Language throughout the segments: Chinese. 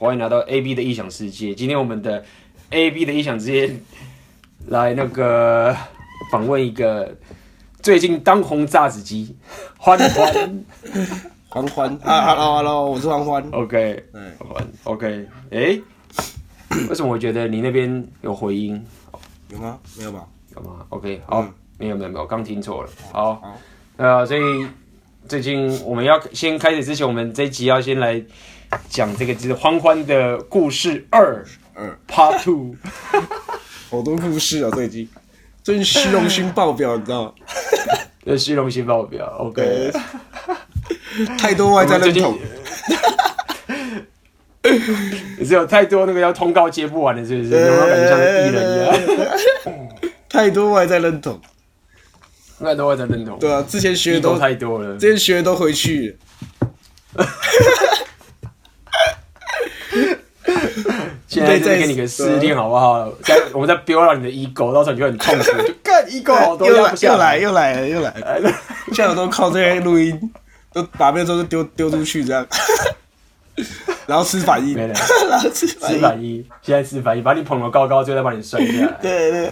欢迎来到 A B 的异想世界。今天我们的 A B 的异想世界来那个访问一个最近当红炸子鸡欢欢 欢欢啊，Hello Hello，我是欢欢。OK，嗯，欢 OK，哎、欸，为什么我觉得你那边有回音？有吗？没有吧？有吗？OK，好，嗯、没有没有没有，刚听错了。好，好，呃，所以最近我们要先开始之前，我们这一集要先来。讲这个就是欢欢的故事二，二 Part Two，好多故事啊，最近，最近虚荣心爆表，你知道吗？这虚荣心爆表，OK，太多外在认同，也是有太多那个要通告接不完的，是不是？有没有感觉像艺人一样？太多外在认同，太多外在认同，对啊，之前学的都太多了，之前学的都回去。现在再给你个试炼好不好？再我们再飙到你的 ego，到时候你就很痛苦，就 干 ego 好多，又来又来。又来了又来。了，现在都靠这些录音，都把别人都丢丢出去这样，然后吃反应，然后吃反应，现在吃反应，把你捧得高高，最后再把你摔下来。对对。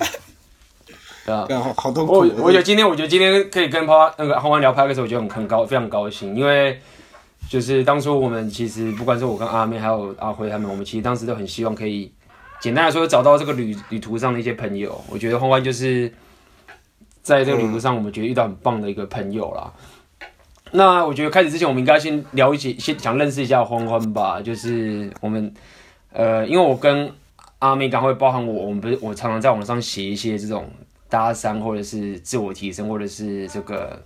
对啊，好好痛苦。我我觉得今天，我觉得今天可以跟花那个欢欢聊拍的时候，我觉得很很高，非常高兴，因为。就是当初我们其实不管是我跟阿妹还有阿辉他们，我们其实当时都很希望可以简单来说找到这个旅旅途上的一些朋友。我觉得欢欢就是在这个旅途上，我们觉得遇到很棒的一个朋友啦。那我觉得开始之前，我们应该先聊一些，先想认识一下欢欢吧。就是我们呃，因为我跟阿妹刚会包含我，我们不是我常常在网上写一些这种搭讪或者是自我提升或者是这个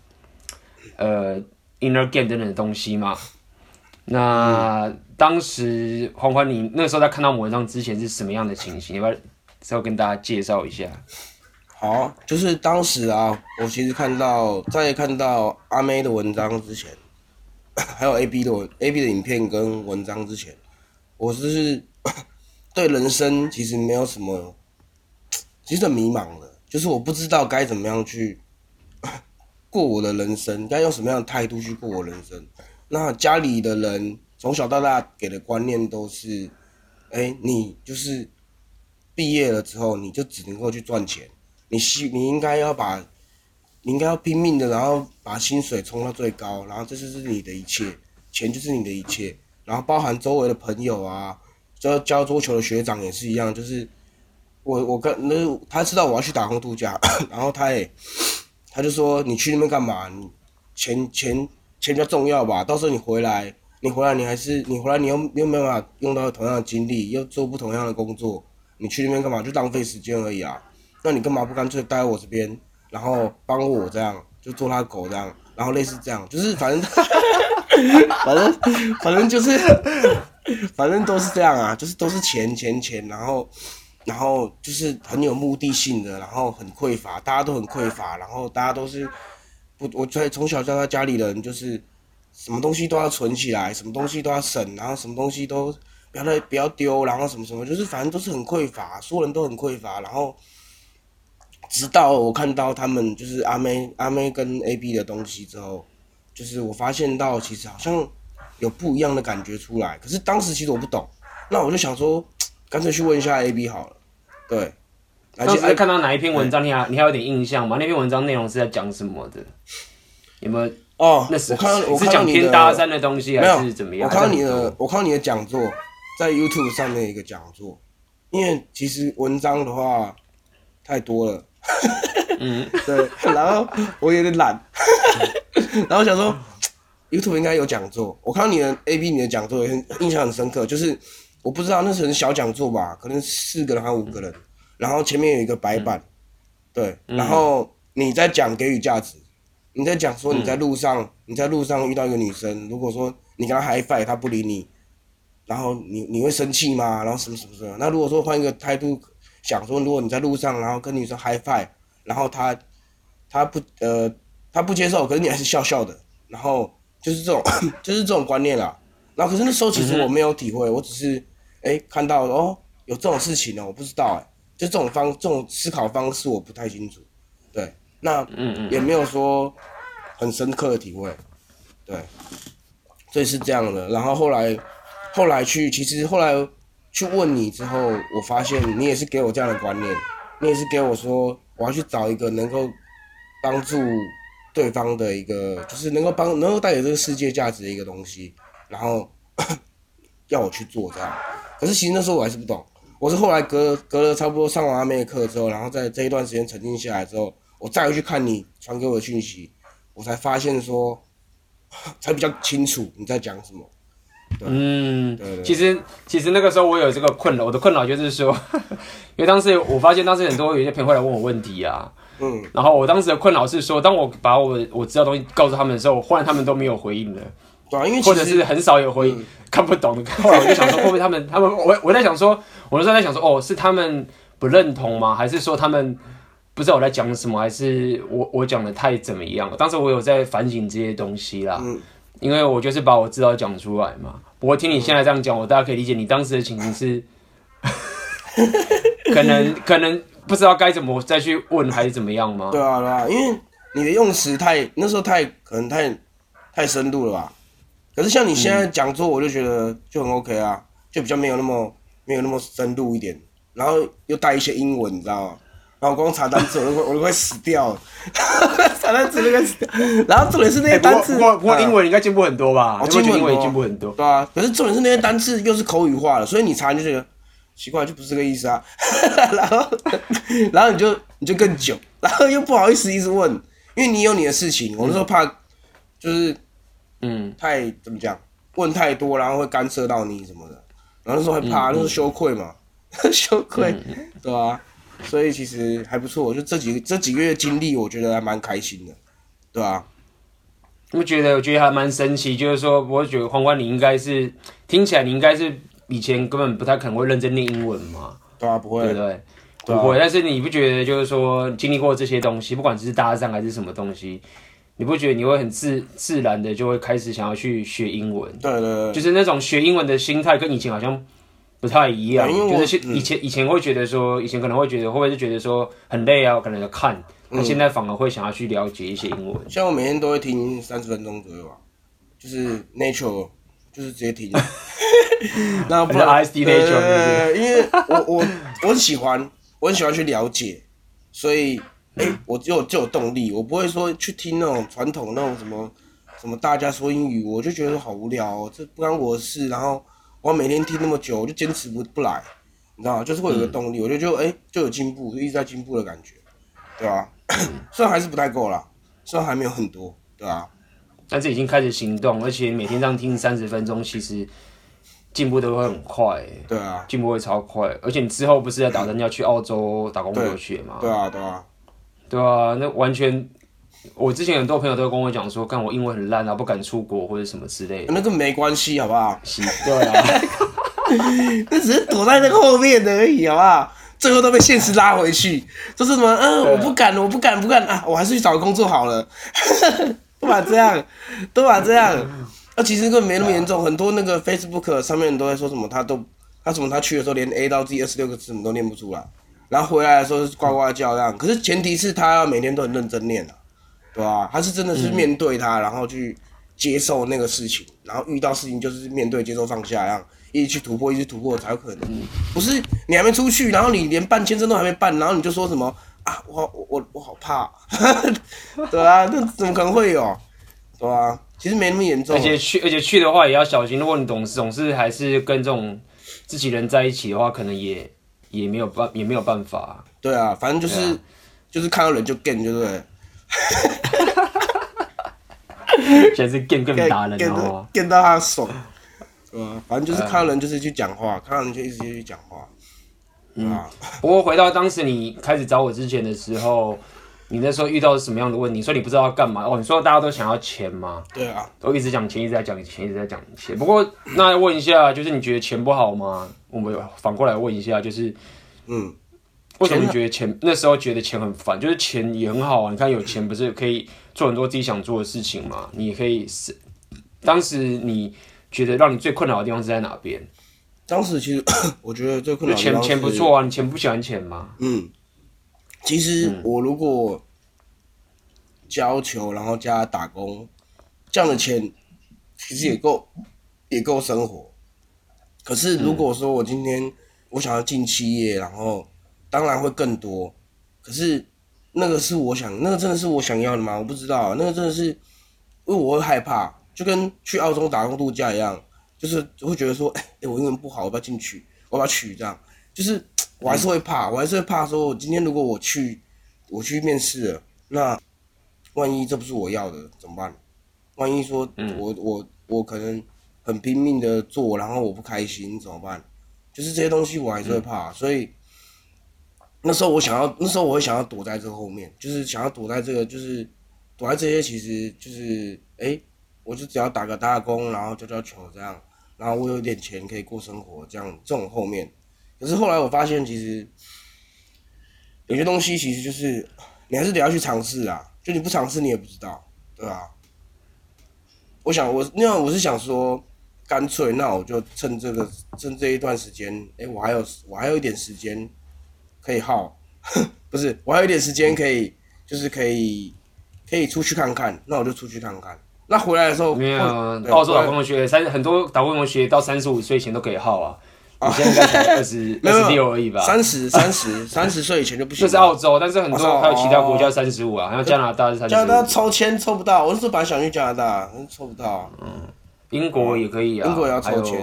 呃。Inner game 等等的东西嘛，那、嗯、当时欢欢，你那时候在看到文章之前是什么样的情形？要不要稍微跟大家介绍一下？好，就是当时啊，我其实看到在看到阿妹的文章之前，还有 AB 的文 AB 的影片跟文章之前，我就是 对人生其实没有什么，其实很迷茫的，就是我不知道该怎么样去。过我的人生，该用什么样的态度去过我人生？那家里的人从小到大给的观念都是，哎、你就是毕业了之后，你就只能够去赚钱。你希你应该要把，你应该要拼命的，然后把薪水冲到最高，然后这就是你的一切，钱就是你的一切。然后包含周围的朋友啊，教教桌球的学长也是一样，就是我我跟那他知道我要去打工度假，然后他也。他就说：“你去那边干嘛？你钱钱钱比较重要吧？到时候你回来，你回来你还是你回来，你又又没有办法用到同样的精力，又做不同样的工作，你去那边干嘛？就浪费时间而已啊！那你干嘛不干脆待在我这边，然后帮我这样，就做他狗这样，然后类似这样，就是反正 反正反正就是反正都是这样啊，就是都是钱钱钱，然后。”然后就是很有目的性的，然后很匮乏，大家都很匮乏，然后大家都是不，我在从小教他家里人就是什么东西都要存起来，什么东西都要省，然后什么东西都不要不要丢，然后什么什么，就是反正都是很匮乏，所有人都很匮乏。然后直到我看到他们就是阿妹阿妹跟 AB 的东西之后，就是我发现到其实好像有不一样的感觉出来。可是当时其实我不懂，那我就想说。干脆去问一下 AB 好了，对。当时看到哪一篇文章，你还你还有点印象吗？那篇文章内容是在讲什么的？有没有？哦，那是我看到我是讲偏搭讪的东西，还是怎么样？我看到你的，我看到你的讲座，在 YouTube 上面一个讲座。因为其实文章的话太多了，嗯，对。然后我有点懒，然后想说 YouTube 应该有讲座。我看到你的 AB 你的讲座也很印象很深刻，就是。我不知道那是很小讲座吧，可能四个人还是五个人，嗯、然后前面有一个白板，嗯、对，嗯、然后你在讲给予价值，你在讲说你在路上，嗯、你在路上遇到一个女生，如果说你跟她 high five，她不理你，然后你你会生气吗？然后什么什么什么？那如果说换一个态度想说，如果你在路上，然后跟女生 high five，然后她她不呃她不接受，可是你还是笑笑的，然后就是这种 就是这种观念啦。然后可是那时候其实我没有体会，嗯、我只是。哎，看到哦，有这种事情呢，我不知道哎，就这种方这种思考方式我不太清楚，对，那嗯嗯也没有说很深刻的体会，对，所以是这样的。然后后来后来去，其实后来去问你之后，我发现你也是给我这样的观念，你也是给我说，我要去找一个能够帮助对方的一个，就是能够帮能够带给这个世界价值的一个东西，然后 要我去做这样。可是其实那时候我还是不懂，我是后来隔隔了差不多上完阿妹的课之后，然后在这一段时间沉静下来之后，我再回去看你传给我的讯息，我才发现说，才比较清楚你在讲什么。嗯，对对对，其实其实那个时候我有这个困扰，我的困扰就是说，因为当时我发现当时很多有些朋友会来问我问题啊，嗯，然后我当时的困扰是说，当我把我我知道东西告诉他们的时候，忽然他们都没有回应了，对啊，因为或者是很少有回应，嗯、看不懂的，后来我就想说，会不会他们他们我我在想说，我那时候在想说，哦，是他们不认同吗？还是说他们不知道我在讲什么？还是我我讲的太怎么样了？当时我有在反省这些东西啦。嗯因为我就是把我知道讲出来嘛，不过听你现在这样讲，我大家可以理解你当时的情形是，可能可能不知道该怎么再去问还是怎么样吗？对啊对啊，因为你的用词太那时候太可能太太深度了吧？可是像你现在讲座，我就觉得就很 OK 啊，就比较没有那么没有那么深度一点，然后又带一些英文，你知道吗？然后光查单词，我都我都快死掉了。查单词那个，然后重点是那些单词。不过不过英文应该进步很多吧？我觉得英文也进步很多。对啊，可是重点是那些单词又是口语化的，所以你查就觉得奇怪，就不是这个意思啊。然后然后你就你就更久，然后又不好意思一直问，因为你有你的事情。我那时候怕就是嗯太怎么讲，问太多，然后会干涉到你什么的。然后那时候还怕，那时候羞愧嘛，羞愧，对吧？所以其实还不错，就这几这几个月经历，我觉得还蛮开心的，对吧、啊？我觉得我觉得还蛮神奇，就是说，我觉得皇冠你应该是听起来你应该是以前根本不太可能会认真念英文嘛，对啊，不会，对不对？不会。但是你不觉得就是说经历过这些东西，不管是搭讪还是什么东西，你不觉得你会很自自然的就会开始想要去学英文？对对对，就是那种学英文的心态跟以前好像。不太一样，就是以前、嗯、以前会觉得说，以前可能会觉得会不会是觉得说很累啊，我可能要看，那、嗯、现在反而会想要去了解一些英文。像我每天都会听三十分钟左右啊，就是 Nature，就是直接听。那不是 ISD Nature，呃，因为我我我很喜欢，我很喜欢去了解，所以哎、欸，我就有就有动力，我不会说去听那种传统那种什么什么大家说英语，我就觉得好无聊、哦，这不关我的事，然后。我每天听那么久，我就坚持不不来，你知道吗？就是会有个动力，嗯、我觉得就哎、欸、就有进步，就一直在进步的感觉，对吧、啊？虽然还是不太够啦，虽然还没有很多，对吧、啊？但是已经开始行动，而且每天这样听三十分钟，其实进步都会很快、欸，对啊，进步会超快。而且你之后不是在打算要去澳洲打工留学吗？对啊，对啊，对啊，那完全。我之前很多朋友都跟我讲说，看我英文很烂啊，不敢出国或者什么之类的。那个没关系，好不好？对啊，那只是躲在那个后面的而已，好不好？最后都被现实拉回去，就是什么，嗯，我不敢，我不敢，不敢啊，我还是去找个工作好了。都把这样，都把这样。那其实根本没那么严重，很多那个 Facebook 上面都在说什么，他都他什么他去的时候连 A 到 Z 二十六个字母都念不出来，然后回来的时候是呱呱叫这样。可是前提是他要每天都很认真念啊。对吧？他是真的是面对他，然后去接受那个事情，然后遇到事情就是面对、接受、放下，这样一直去突破，一直突破才有可能。不是你还没出去，然后你连办签证都还没办，然后你就说什么啊？我我我好怕，对啊，那怎么可能会有？对啊，其实没那么严重。而且去，而且去的话也要小心。如果你总是总是还是跟这种自己人在一起的话，可能也也没有办也没有办法。对啊，反正就是、啊、就是看到人就对不对？现在是更更大了，你知道吗？见到他爽，嗯，反正就是看到人就是去讲话，看到人就一直去讲话。嗯，不过回到当时你开始找我之前的时候，你那时候遇到什么样的问题？你说你不知道要干嘛？哦，你说大家都想要钱吗？对啊，都一直讲钱，一直在讲钱，一直在讲钱。不过那问一下，就是你觉得钱不好吗？我们反过来问一下，就是嗯。为什么你觉得钱那时候觉得钱很烦？就是钱也很好啊，你看有钱不是可以做很多自己想做的事情吗？你也可以是，当时你觉得让你最困扰的地方是在哪边？当时其实 我觉得最困扰钱钱不错啊，你钱不喜欢钱吗？嗯，其实我如果教球，然后加打工，这样的钱其实也够也够生活。可是如果说我今天我想要进企业，然后当然会更多。可是那个是我想，那个真的是我想要的吗？我不知道，那个真的是，因为我会害怕，就跟去澳洲打工度假一样，就是会觉得说，哎、欸，我英文不好，我不要进去，我要取这样，就是我还是会怕，我还是会怕说，今天如果我去，我去面试了，那万一这不是我要的怎么办？万一说我我我可能。很拼命的做，然后我不开心怎么办？就是这些东西我还是会怕，嗯、所以那时候我想要，那时候我会想要躲在这后面，就是想要躲在这个，就是躲在这些，其实就是哎、欸，我就只要打个大工，然后教教球这样，然后我有点钱可以过生活这样，这种后面。可是后来我发现，其实有些东西其实就是你还是得要去尝试啊，就你不尝试你也不知道，对吧？我想我那样我是想说。干脆，那我就趁这个趁这一段时间，哎、欸，我还有我还有一点时间可以耗，不是，我还有一点时间可以，就是可以可以出去看看，那我就出去看看。那回来的时候，没有澳洲打工同学三很多打工同学到三十五岁前都可以耗啊。你现在才二十 二十六而已吧？三十三十三十岁以前就不行。这是澳洲，但是很多还有其他国家三十五啊，好像加拿大是三十五。加拿大抽签抽不到，我那时候本来想去加拿大，抽不到。嗯。英国也可以啊，英国也要抽签，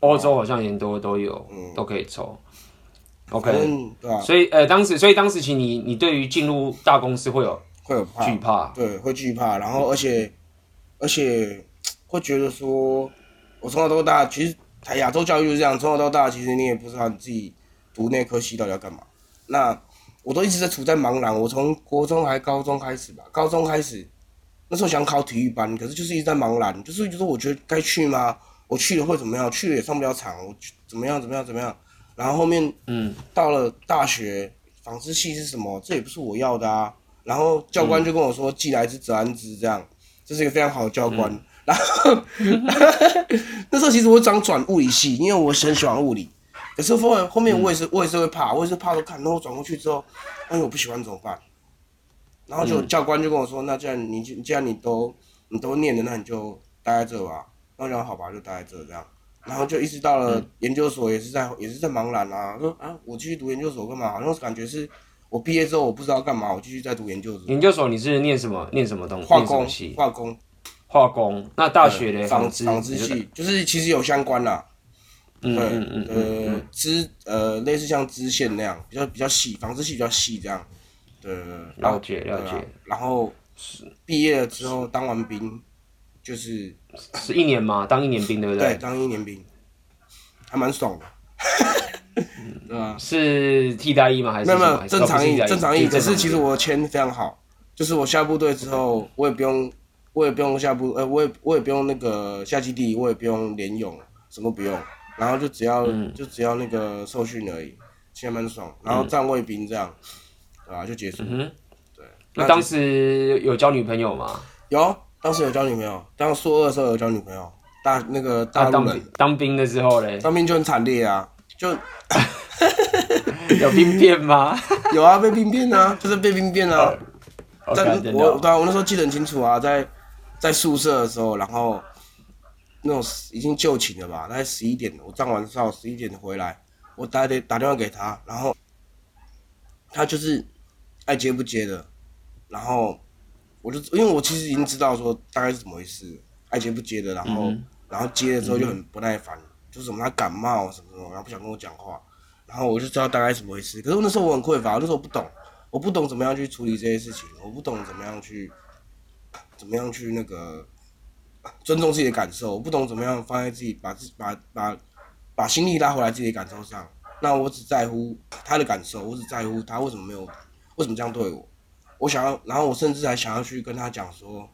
欧洲好像也多都有，嗯、都可以抽。OK，对啊，所以呃，当时所以当时其实你你对于进入大公司会有会有惧怕，对，会惧怕，然后而且而且会觉得说，我从小到大其实台亚洲教育就是这样，从小到大其实你也不知道你自己读那科系到底要干嘛。那我都一直在处在茫然，我从国中还高中开始吧，高中开始。那时候想考体育班，可是就是一直在茫然，就是就是我觉得该去吗？我去了会怎么样？去了也上不了场，我怎么样？怎么样？怎么样？然后后面嗯，到了大学，纺织系是什么？这也不是我要的啊。然后教官就跟我说：“既来之则安之。”这样，这是一个非常好的教官。嗯、然 后那时候其实我想转物理系，因为我很喜欢物理。可是后来后面我也是、嗯、我也是会怕，我也是怕说看，然后我转过去之后，哎，我不喜欢怎么办？然后就教官就跟我说：“嗯、那既然你既然你都你都念了，那你就待在这吧。”然后就好吧，就待在这这样。然后就一直到了研究所，也是在也是在茫然啊。说啊，我继续读研究所干嘛？好像感觉是我毕业之后我不知道干嘛，我继续在读研究所。研究所你是念什么？念什么东西？化工系。化工。化工。那大学的纺织纺织系就是其实有相关啦。嗯嗯嗯。呃，织呃类似像织线那样，比较比较细，纺织系比较细这样。对，了解了解。然后是毕业了之后当完兵，就是是一年嘛，当一年兵对不对？对，当一年兵，还蛮爽的。对吧？是替代役吗？还是没有没有正常役？正常役。可是其实我签非常好，就是我下部队之后，我也不用，我也不用下部，呃，我也我也不用那个下基地，我也不用联勇，什么不用，然后就只要就只要那个受训而已，其实蛮爽。然后站卫兵这样。啊，就结束。嗯，对。那当时有交女朋友吗？有，当时有交女朋友。当硕二的时候有交女朋友。大那个大陆人。当兵的时候嘞？当兵就很惨烈啊，就 有兵变吗？有啊，被兵变啊，就是被兵变啊。在我对啊，我那时候记得很清楚啊，在在宿舍的时候，然后那种已经就寝了吧，大概十一点，我站完哨十一点回来，我打电打电话给他，然后他就是。爱接不接的，然后我就因为我其实已经知道说大概是怎么回事，爱接不接的，然后、嗯、然后接了之后就很不耐烦，嗯、就是什么他感冒什么什么，然后不想跟我讲话，然后我就知道大概是怎么回事。可是那时候我很匮乏，那时候我不懂，我不懂怎么样去处理这些事情，我不懂怎么样去怎么样去那个尊重自己的感受，我不懂怎么样放在自己把自把把把心力拉回来自己的感受上。那我只在乎他的感受，我只在乎他为什么没有。为什么这样对我？我想要，然后我甚至还想要去跟他讲说，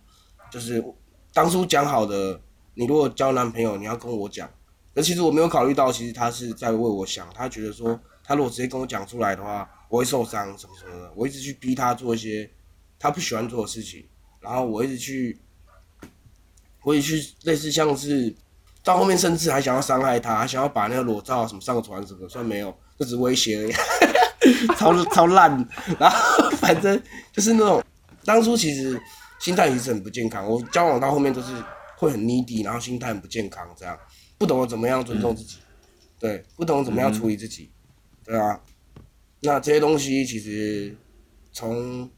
就是当初讲好的，你如果交男朋友，你要跟我讲。可其实我没有考虑到，其实他是在为我想。他觉得说，他如果直接跟我讲出来的话，我会受伤什么什么的。我一直去逼他做一些他不喜欢做的事情，然后我一直去，我也去类似像是到后面，甚至还想要伤害他，还想要把那个裸照什么上传什么，算没有，就只威胁而已。超超烂，然后反正就是那种，当初其实心态其实很不健康。我交往到后面都是会很 needy，然后心态很不健康，这样不懂得怎么样尊重自己。对，不懂怎么样处理自己，嗯、对啊。那这些东西其实从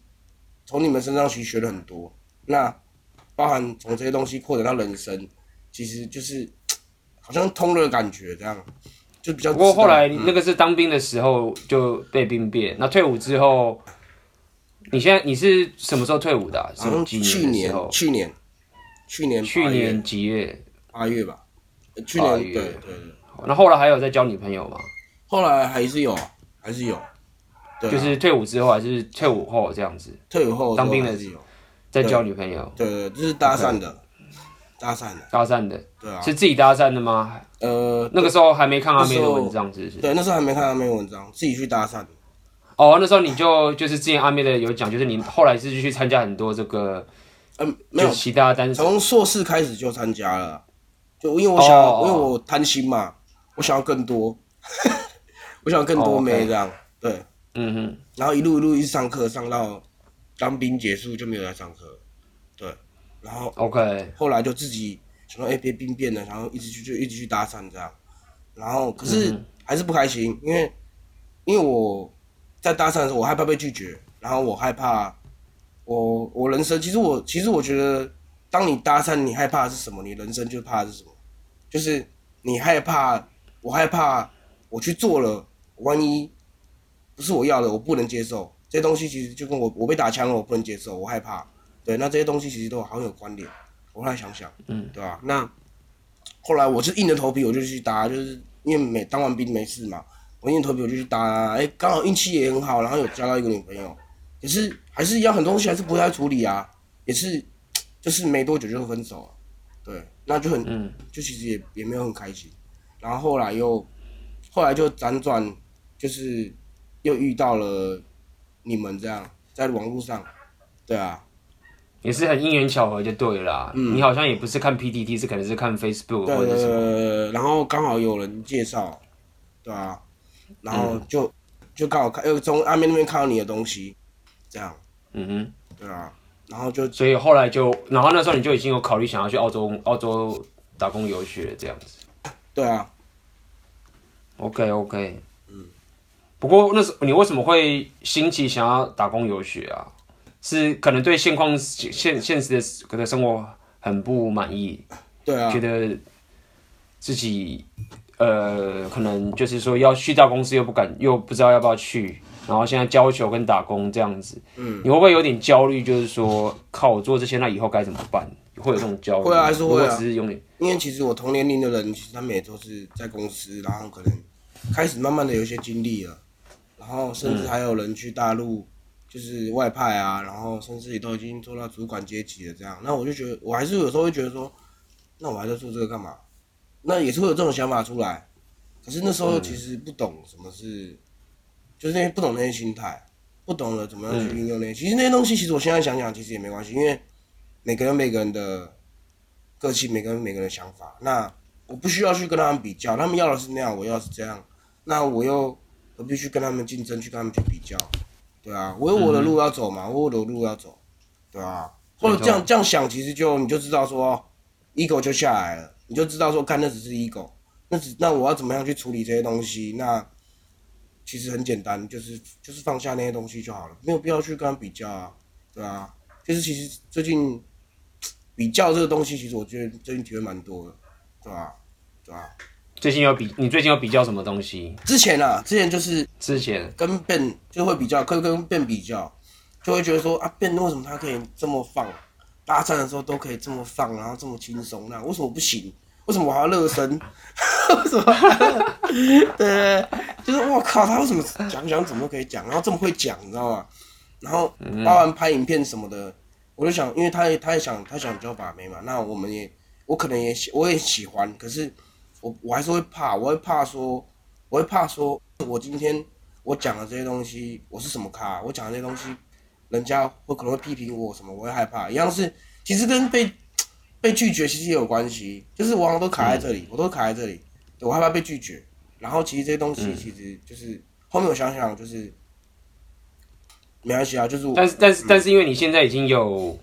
从你们身上其实学了很多，那包含从这些东西扩展到人生，其实就是好像通了感觉这样，就比较。不过后来那个是当兵的时候就被兵变，嗯、那退伍之后，你现在你是什么时候退伍的、啊？好像去年，去年，去年，去年几月？八月吧。去年对对对。那后来还有在交女朋友吗？后来还是有，还是有。就是退伍之后还是退伍后这样子？退伍后当兵的时候在交女朋友？对对，就是搭讪的，搭讪的，搭讪的。对啊，是自己搭讪的吗？呃，那个时候还没看阿妹的文章，是不是？对，那时候还没看阿妹的文章，自己去搭讪。哦，那时候你就就是之前阿妹的有讲，就是你后来是去参加很多这个，嗯，没有其他单，从硕士开始就参加了，就因为我想，因为我贪心嘛，我想要更多，我想要更多妹这样，对。嗯哼，然后一路一路一直上课，上到当兵结束就没有来上课，对，然后 OK，后来就自己想说，哎，别兵变了，然后一直去就一直去搭讪这样，然后可是还是不开心，因为因为我在搭讪的时候，我害怕被拒绝，然后我害怕我我人生其实我其实我觉得，当你搭讪，你害怕的是什么？你人生就怕的是什么？就是你害怕，我害怕我去做了，万一。不是我要的，我不能接受这些东西。其实就跟我我被打枪了，我不能接受，我害怕。对，那这些东西其实都好有关联。我后来想想，嗯，对吧、啊？那后来我是硬着头皮，我就去搭，就是因为没当完兵没事嘛，我硬着头皮我就去搭。哎，刚好运气也很好，然后有交到一个女朋友。可是还是一样，很多东西还是不太处理啊，也是就是没多久就分手了。对，那就很，嗯，就其实也也没有很开心。然后后来又后来就辗转就是。又遇到了你们这样，在网络上，对啊，也是很因缘巧合就对了。嗯，你好像也不是看 PTT，是可能是看 Facebook 或者什么。对，然后刚好有人介绍，对啊，然后就、嗯、就刚好看，又从阿妹那边看到你的东西，这样。嗯哼，对啊，然后就所以后来就，然后那时候你就已经有考虑想要去澳洲澳洲打工游学这样子。对啊。OK OK。不过那时你为什么会兴起想要打工游学啊？是可能对现况现现实的的生活很不满意，对啊，觉得自己呃可能就是说要去到公司又不敢又不知道要不要去，然后现在交球跟打工这样子，嗯，你会不会有点焦虑？就是说靠我做这些，那以后该怎么办？会有这种焦虑？会啊，还是会啊。只是有点，因为其实我同年龄的人，其实他们也都是在公司，然后可能开始慢慢的有一些经历了。然后甚至还有人去大陆，就是外派啊，然后甚至也都已经做到主管阶级了这样。那我就觉得，我还是有时候会觉得说，那我还在做这个干嘛？那也是会有这种想法出来。可是那时候其实不懂什么是，就是那些不懂那些心态，不懂得怎么样去运用那些。其实那些东西，其实我现在想想，其实也没关系，因为每个人每个人的个性，每个人每个人的想法。那我不需要去跟他们比较，他们要的是那样，我要是这样，那我又。我必须跟他们竞争，去跟他们去比较，对啊，我有我的路要走嘛，我有我的路要走，对啊，或者这样这样想，其实就你就知道说，ego 就下来了，你就知道说，看那只是 ego，那只那我要怎么样去处理这些东西？那其实很简单，就是就是放下那些东西就好了，没有必要去跟他比较啊，对啊，就是其实最近比较这个东西，其实我觉得最近体会蛮多的，对吧？对吧？最近有比，你最近有比较什么东西？之前啊，之前就是之前跟 Ben 就会比较，可以跟 Ben 比较，就会觉得说啊，Ben 为什么他可以这么放，搭讪的时候都可以这么放，然后这么轻松，那为什么不行？为什么我还要热身？为什么？对，就是我靠，他为什么讲讲怎么都可以讲，然后这么会讲，你知道吗？然后包含拍影片什么的，我就想，因为他也他也想他想教把妹嘛，那我们也我可能也喜我也喜欢，可是。我我还是会怕，我会怕说，我会怕说，我今天我讲的这些东西，我是什么咖？我讲的这些东西，人家会可能会批评我什么？我会害怕。一样是，其实跟被被拒绝其实也有关系，就是我好像都卡在这里，嗯、我都卡在这里，对，我害怕被拒绝。然后其实这些东西其实就是、嗯、后面我想想就是没关系啊，就是。但是但是但是因为你现在已经有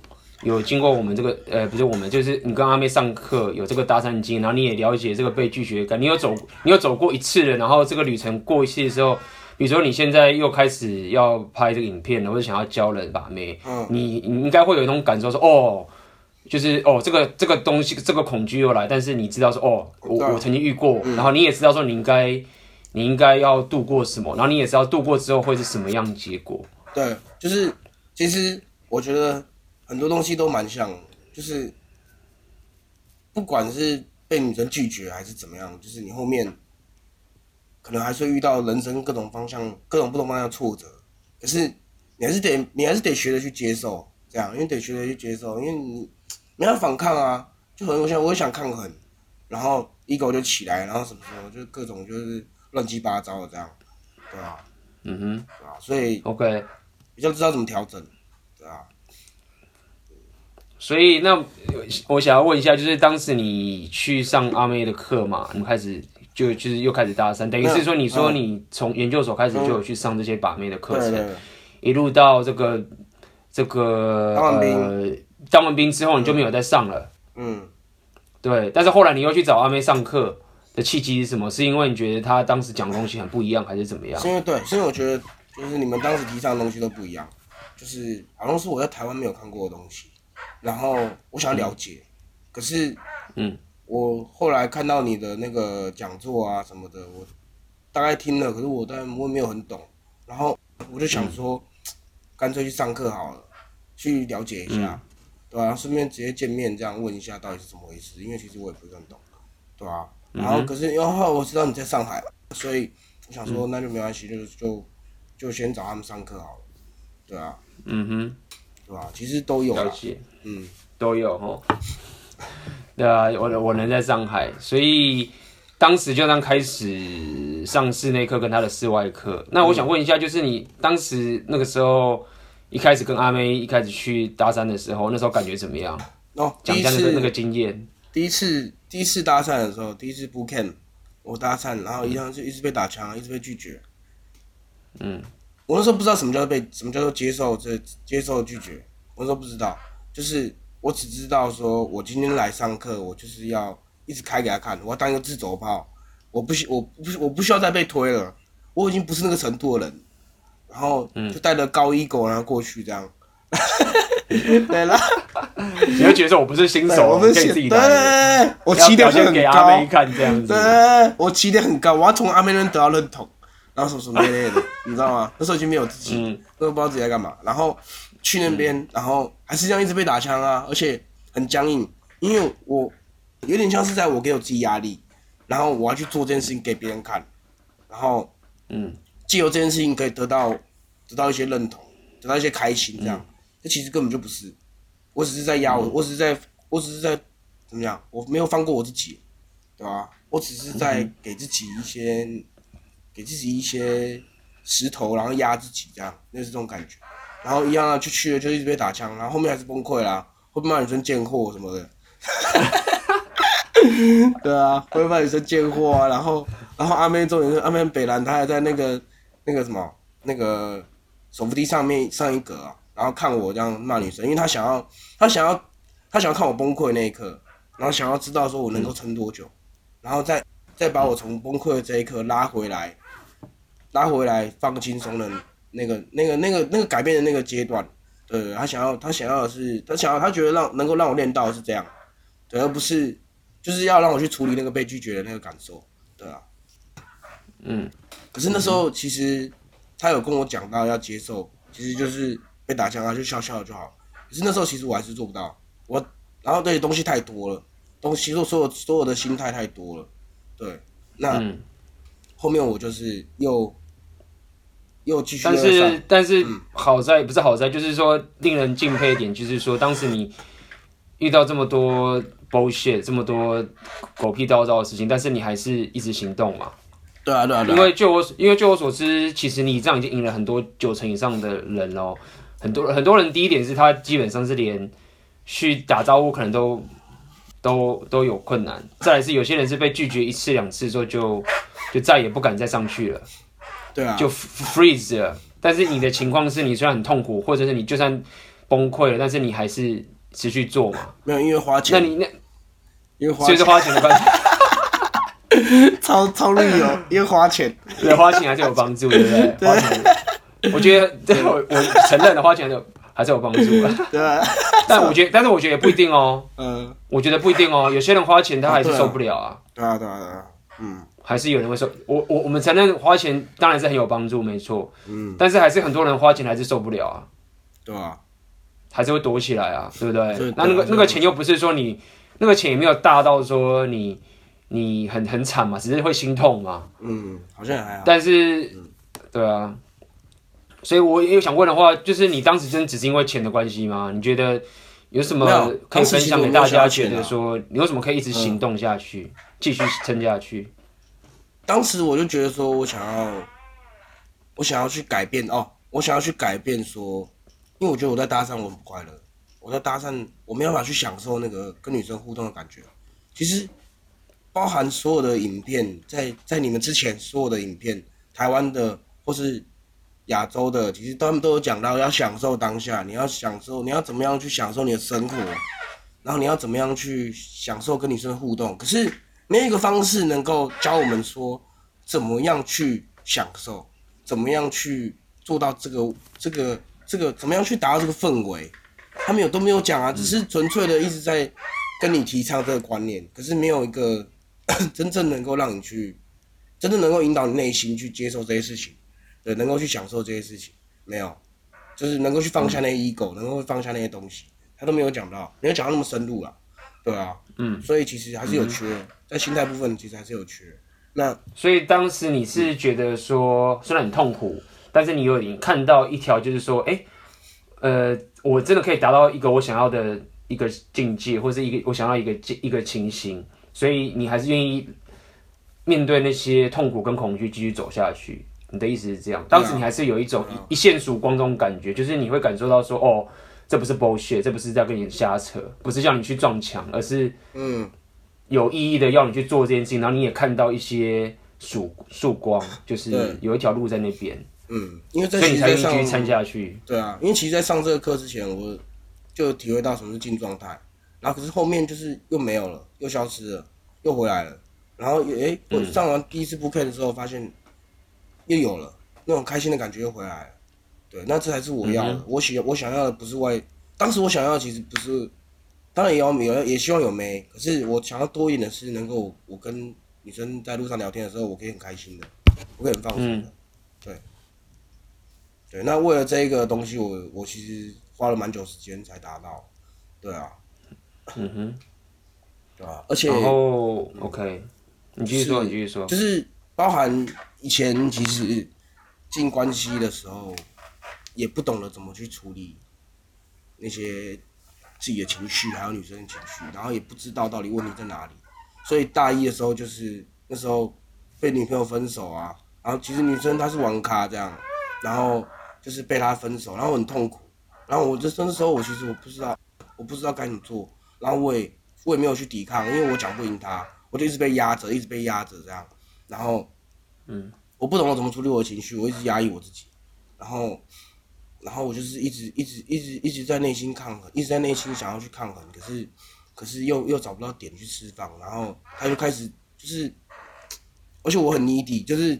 有经过我们这个呃，不是我们，就是你跟阿妹上课有这个搭讪经，然后你也了解这个被拒绝感，你有走，你有走过一次了，然后这个旅程过一次的时候，比如说你现在又开始要拍这个影片了，或者想要教人把妹，嗯，你你应该会有一种感受说，哦，就是哦，这个这个东西，这个恐惧又来，但是你知道说，哦，我我曾经遇过，然后你也知道说你应该你应该要度过什么，然后你也知道度过之后会是什么样结果。对，就是其实我觉得。很多东西都蛮像，就是不管是被女生拒绝还是怎么样，就是你后面可能还是会遇到人生各种方向、各种不同方向的挫折，可是你还是得你还是得学着去接受，这样，因为得学着去接受，因为你没有反抗啊，就很多现在我也想抗衡，然后 ego 就起来，然后什么什么，就各种就是乱七八糟的这样，对吧？嗯哼，对吧？所以 OK，比较知道怎么调整？所以那我想要问一下，就是当时你去上阿妹的课嘛，你们开始就就是又开始搭讪，等于是说你说你从研究所开始就有去上这些把妹的课程，嗯、一路到这个这个当完兵，呃，当完兵之后你就没有再上了，嗯，对，但是后来你又去找阿妹上课的契机是什么？是因为你觉得他当时讲的东西很不一样，还是怎么样？是因为对，是因为我觉得就是你们当时提倡的东西都不一样，就是好像是我在台湾没有看过的东西。然后我想要了解，嗯、可是，嗯，我后来看到你的那个讲座啊什么的，我大概听了，可是我但我也没有很懂。然后我就想说，嗯、干脆去上课好了，去了解一下，嗯、对吧？顺便直接见面这样问一下到底是怎么回事，因为其实我也不是很懂，对吧？然后可是因为后来我知道你在上海，所以我想说那就没关系，就就就先找他们上课好了，对啊，嗯哼。对吧？其实都有了解，嗯，都有哈。对啊，我我人在上海，所以当时就刚开始上室内课跟他的室外课。那我想问一下，就是你当时那个时候一开始跟阿妹一开始去搭讪的时候，那时候感觉怎么样？哦，讲一下那个那个经验。第一次第一次搭讪的时候，第一次 boot camp，我搭讪，然后一样就一直被打枪，一直被拒绝。嗯。我那时候不知道什么叫做被，什么叫做接受这接受拒绝，我那时候不知道，就是我只知道说，我今天来上课，我就是要一直开给他看，我要当一个自走炮，我不需我不我不需要再被推了，我已经不是那个程度的人，然后就带着高 ego 然后过去这样，嗯、对了，你会觉得我不是新手，我不是新手，对，我起点很高，给阿妹看这样子，对，我起点很高，我要从阿妹那边得到认同。然后什么什么之类的，你知道吗？那时候已经没有自己，嗯、那时候不知道自己在干嘛。然后去那边，嗯、然后还是这样一直被打枪啊，而且很僵硬，因为我有点像是在我给我自己压力，然后我要去做这件事情给别人看，然后嗯，借由这件事情可以得到得到一些认同，得到一些开心，这样，这、嗯、其实根本就不是，我只是在压我，嗯、我只是在，我只是在怎么样？我没有放过我自己，对吧？我只是在给自己一些。给自己一些石头，然后压自己，这样，那是这种感觉。然后一样啊，就去了，就一直被打枪，然后后面还是崩溃啦，会骂女生贱货什么的。对啊，会骂女生贱货啊。然后，然后阿妹重点是阿妹北兰，她还在那个那个什么那个手扶梯上面上一格啊，然后看我这样骂女生，因为她想要，她想要，她想要看我崩溃那一刻，然后想要知道说我能够撑多久，然后再再把我从崩溃的这一刻拉回来。拉回来放轻松的那个、那个、那个、那个改变的那个阶段，对，他想要，他想要的是，他想要，他觉得让能够让我练到的是这样，对，而不是就是要让我去处理那个被拒绝的那个感受，对啊，嗯，可是那时候其实他有跟我讲到要接受，其实就是被打枪啊，就笑笑就好。可是那时候其实我还是做不到，我然后这些东西太多了，东西都所有所有的心态太多了，对，那、嗯、后面我就是又。又继续，但是但是好在、嗯、不是好在，就是说令人敬佩一点，就是说当时你遇到这么多 bullshit，这么多狗屁叨叨的事情，但是你还是一直行动嘛？对啊对啊对啊。因为就我因为就我所知，其实你这样已经赢了很多九成以上的人哦。很多很多人第一点是他基本上是连去打招呼可能都都都有困难，再来是有些人是被拒绝一次两次之后就就再也不敢再上去了。对啊，就 freeze 了。但是你的情况是你虽然很痛苦，或者是你就算崩溃了，但是你还是持续做嘛？没有，因为花钱。那你那，因为花所以是花钱的关系，超超绿油，因为花钱，对，花钱还是有帮助，对不对？对花钱，我觉得，对我我承认的，花钱的还是有帮助的。对啊，但我觉得，但是我觉得也不一定哦。嗯，我觉得不一定哦，有些人花钱他还是受不了啊。对啊，对啊，对啊，嗯。还是有人会说，我我我们承认花钱当然是很有帮助，没错，嗯，但是还是很多人花钱还是受不了啊，对啊，还是会躲起来啊，对不对？那那个那个钱又不是说你那个钱也没有大到说你你很很惨嘛，只是会心痛嘛，嗯，好像还好，但是，对啊，所以我也有想问的话，就是你当时真的只是因为钱的关系吗？你觉得有什么可以分享给大家？觉得说你为什么可以一直行动下去，继续撑下去？当时我就觉得说，我想要，我想要去改变哦，我想要去改变说，因为我觉得我在搭讪我很不快乐，我在搭讪我没办法去享受那个跟女生互动的感觉。其实，包含所有的影片，在在你们之前所有的影片，台湾的或是亚洲的，其实他们都有讲到要享受当下，你要享受，你要怎么样去享受你的生活，然后你要怎么样去享受跟女生的互动，可是。没有一个方式能够教我们说怎么样去享受，怎么样去做到这个这个这个，怎么样去达到这个氛围，他们有都没有讲啊，只是纯粹的一直在跟你提倡这个观念，可是没有一个 真正能够让你去，真正能够引导你内心去接受这些事情，对，能够去享受这些事情，没有，就是能够去放下那些 ego，能够放下那些东西，他都没有讲到，没有讲到那么深入啊，对啊，嗯，所以其实还是有缺。在心态部分其实还是有缺，那所以当时你是觉得说，虽然很痛苦，但是你有点看到一条，就是说，哎、欸，呃，我真的可以达到一个我想要的一个境界，或是一个我想要一个一个情形，所以你还是愿意面对那些痛苦跟恐惧，继续走下去。你的意思是这样？当时你还是有一种一线曙光这种感觉，就是你会感受到说，哦，这不是 bullshit，这不是在跟你瞎扯，不是叫你去撞墙，而是嗯。有意义的要你去做这件事情，然后你也看到一些曙曙光，就是有一条路在那边。嗯，因为在所以你才继续撑下去。对啊，因为其实，在上这个课之前，我就体会到什么是静状态，然后可是后面就是又没有了，又消失了，又回来了，然后诶，我、欸、上完第一次 bootcamp 的时候，发现又有了那种开心的感觉，又回来了。对，那这才是我要的。嗯、我喜我想要的不是外，当时我想要的其实不是。当然也要有，也希望有妹。可是我想要多一点的是，能够我跟女生在路上聊天的时候，我可以很开心的，我可以很放松的。嗯、对，对。那为了这一个东西，我我其实花了蛮久时间才达到。对啊。嗯哼。对啊？而且。然后，OK，你继续说，你继续说。就是包含以前其实进关系的时候，也不懂得怎么去处理那些。自己的情绪，还有女生的情绪，然后也不知道到底问题在哪里，所以大一的时候就是那时候被女朋友分手啊，然后其实女生她是网咖这样，然后就是被他分手，然后很痛苦，然后我就那时候我其实我不知道，我不知道该怎么做，然后我也我也没有去抵抗，因为我讲不赢他，我就一直被压着，一直被压着这样，然后嗯，我不懂我怎么处理我的情绪，我一直压抑我自己，然后。然后我就是一直一直一直一直在内心抗衡，一直在内心想要去抗衡，可是可是又又找不到点去释放，然后他就开始就是，而且我很 needy，就是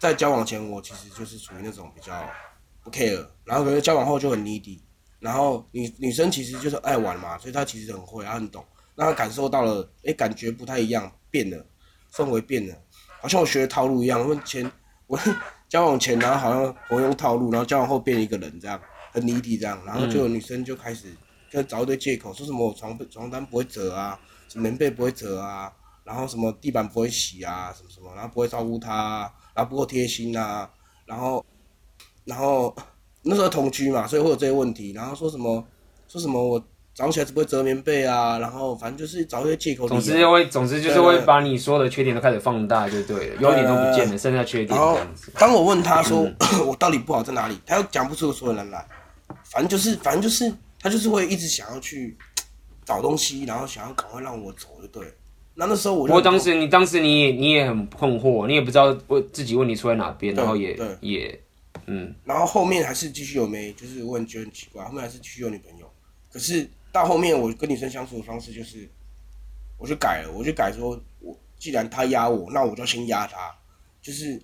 在交往前我其实就是属于那种比较不 care，然后可是交往后就很 needy，然后女女生其实就是爱玩嘛，所以她其实很会，她很懂，让她感受到了，哎，感觉不太一样，变了，氛围变了，好像我学的套路一样，我前我。交往前，然后好像我用套路，然后交往后变一个人这样，很离地这样，然后就有女生就开始就找一堆借口，说什么我床床单不会折啊，什么棉被不会折啊，然后什么地板不会洗啊，什么什么，然后不会照顾她啊，然后不够贴心啊，然后然后那时候同居嘛，所以会有这些问题，然后说什么说什么我。早上起来只会折棉被啊，然后反正就是找一些借口。总之就会，总之就是会把你说的缺点都开始放大，就对了，优点都不见了，剩下缺点这样子。当我问他说 我到底不好在哪里，他又讲不出个所有人来。反正就是，反正就是他就是会一直想要去找东西，然后想要赶快让我走，就对了。那那时候我就，我当时你当时你也你也很困惑，你也不知道问自己问题出在哪边，然后也也嗯，然后后面还是继续有没，就是我觉得很奇怪，后面还是继续有女朋友，可是。到后面我跟女生相处的方式就是，我就改了，我就改说，我既然她压我，那我就先压她，就是，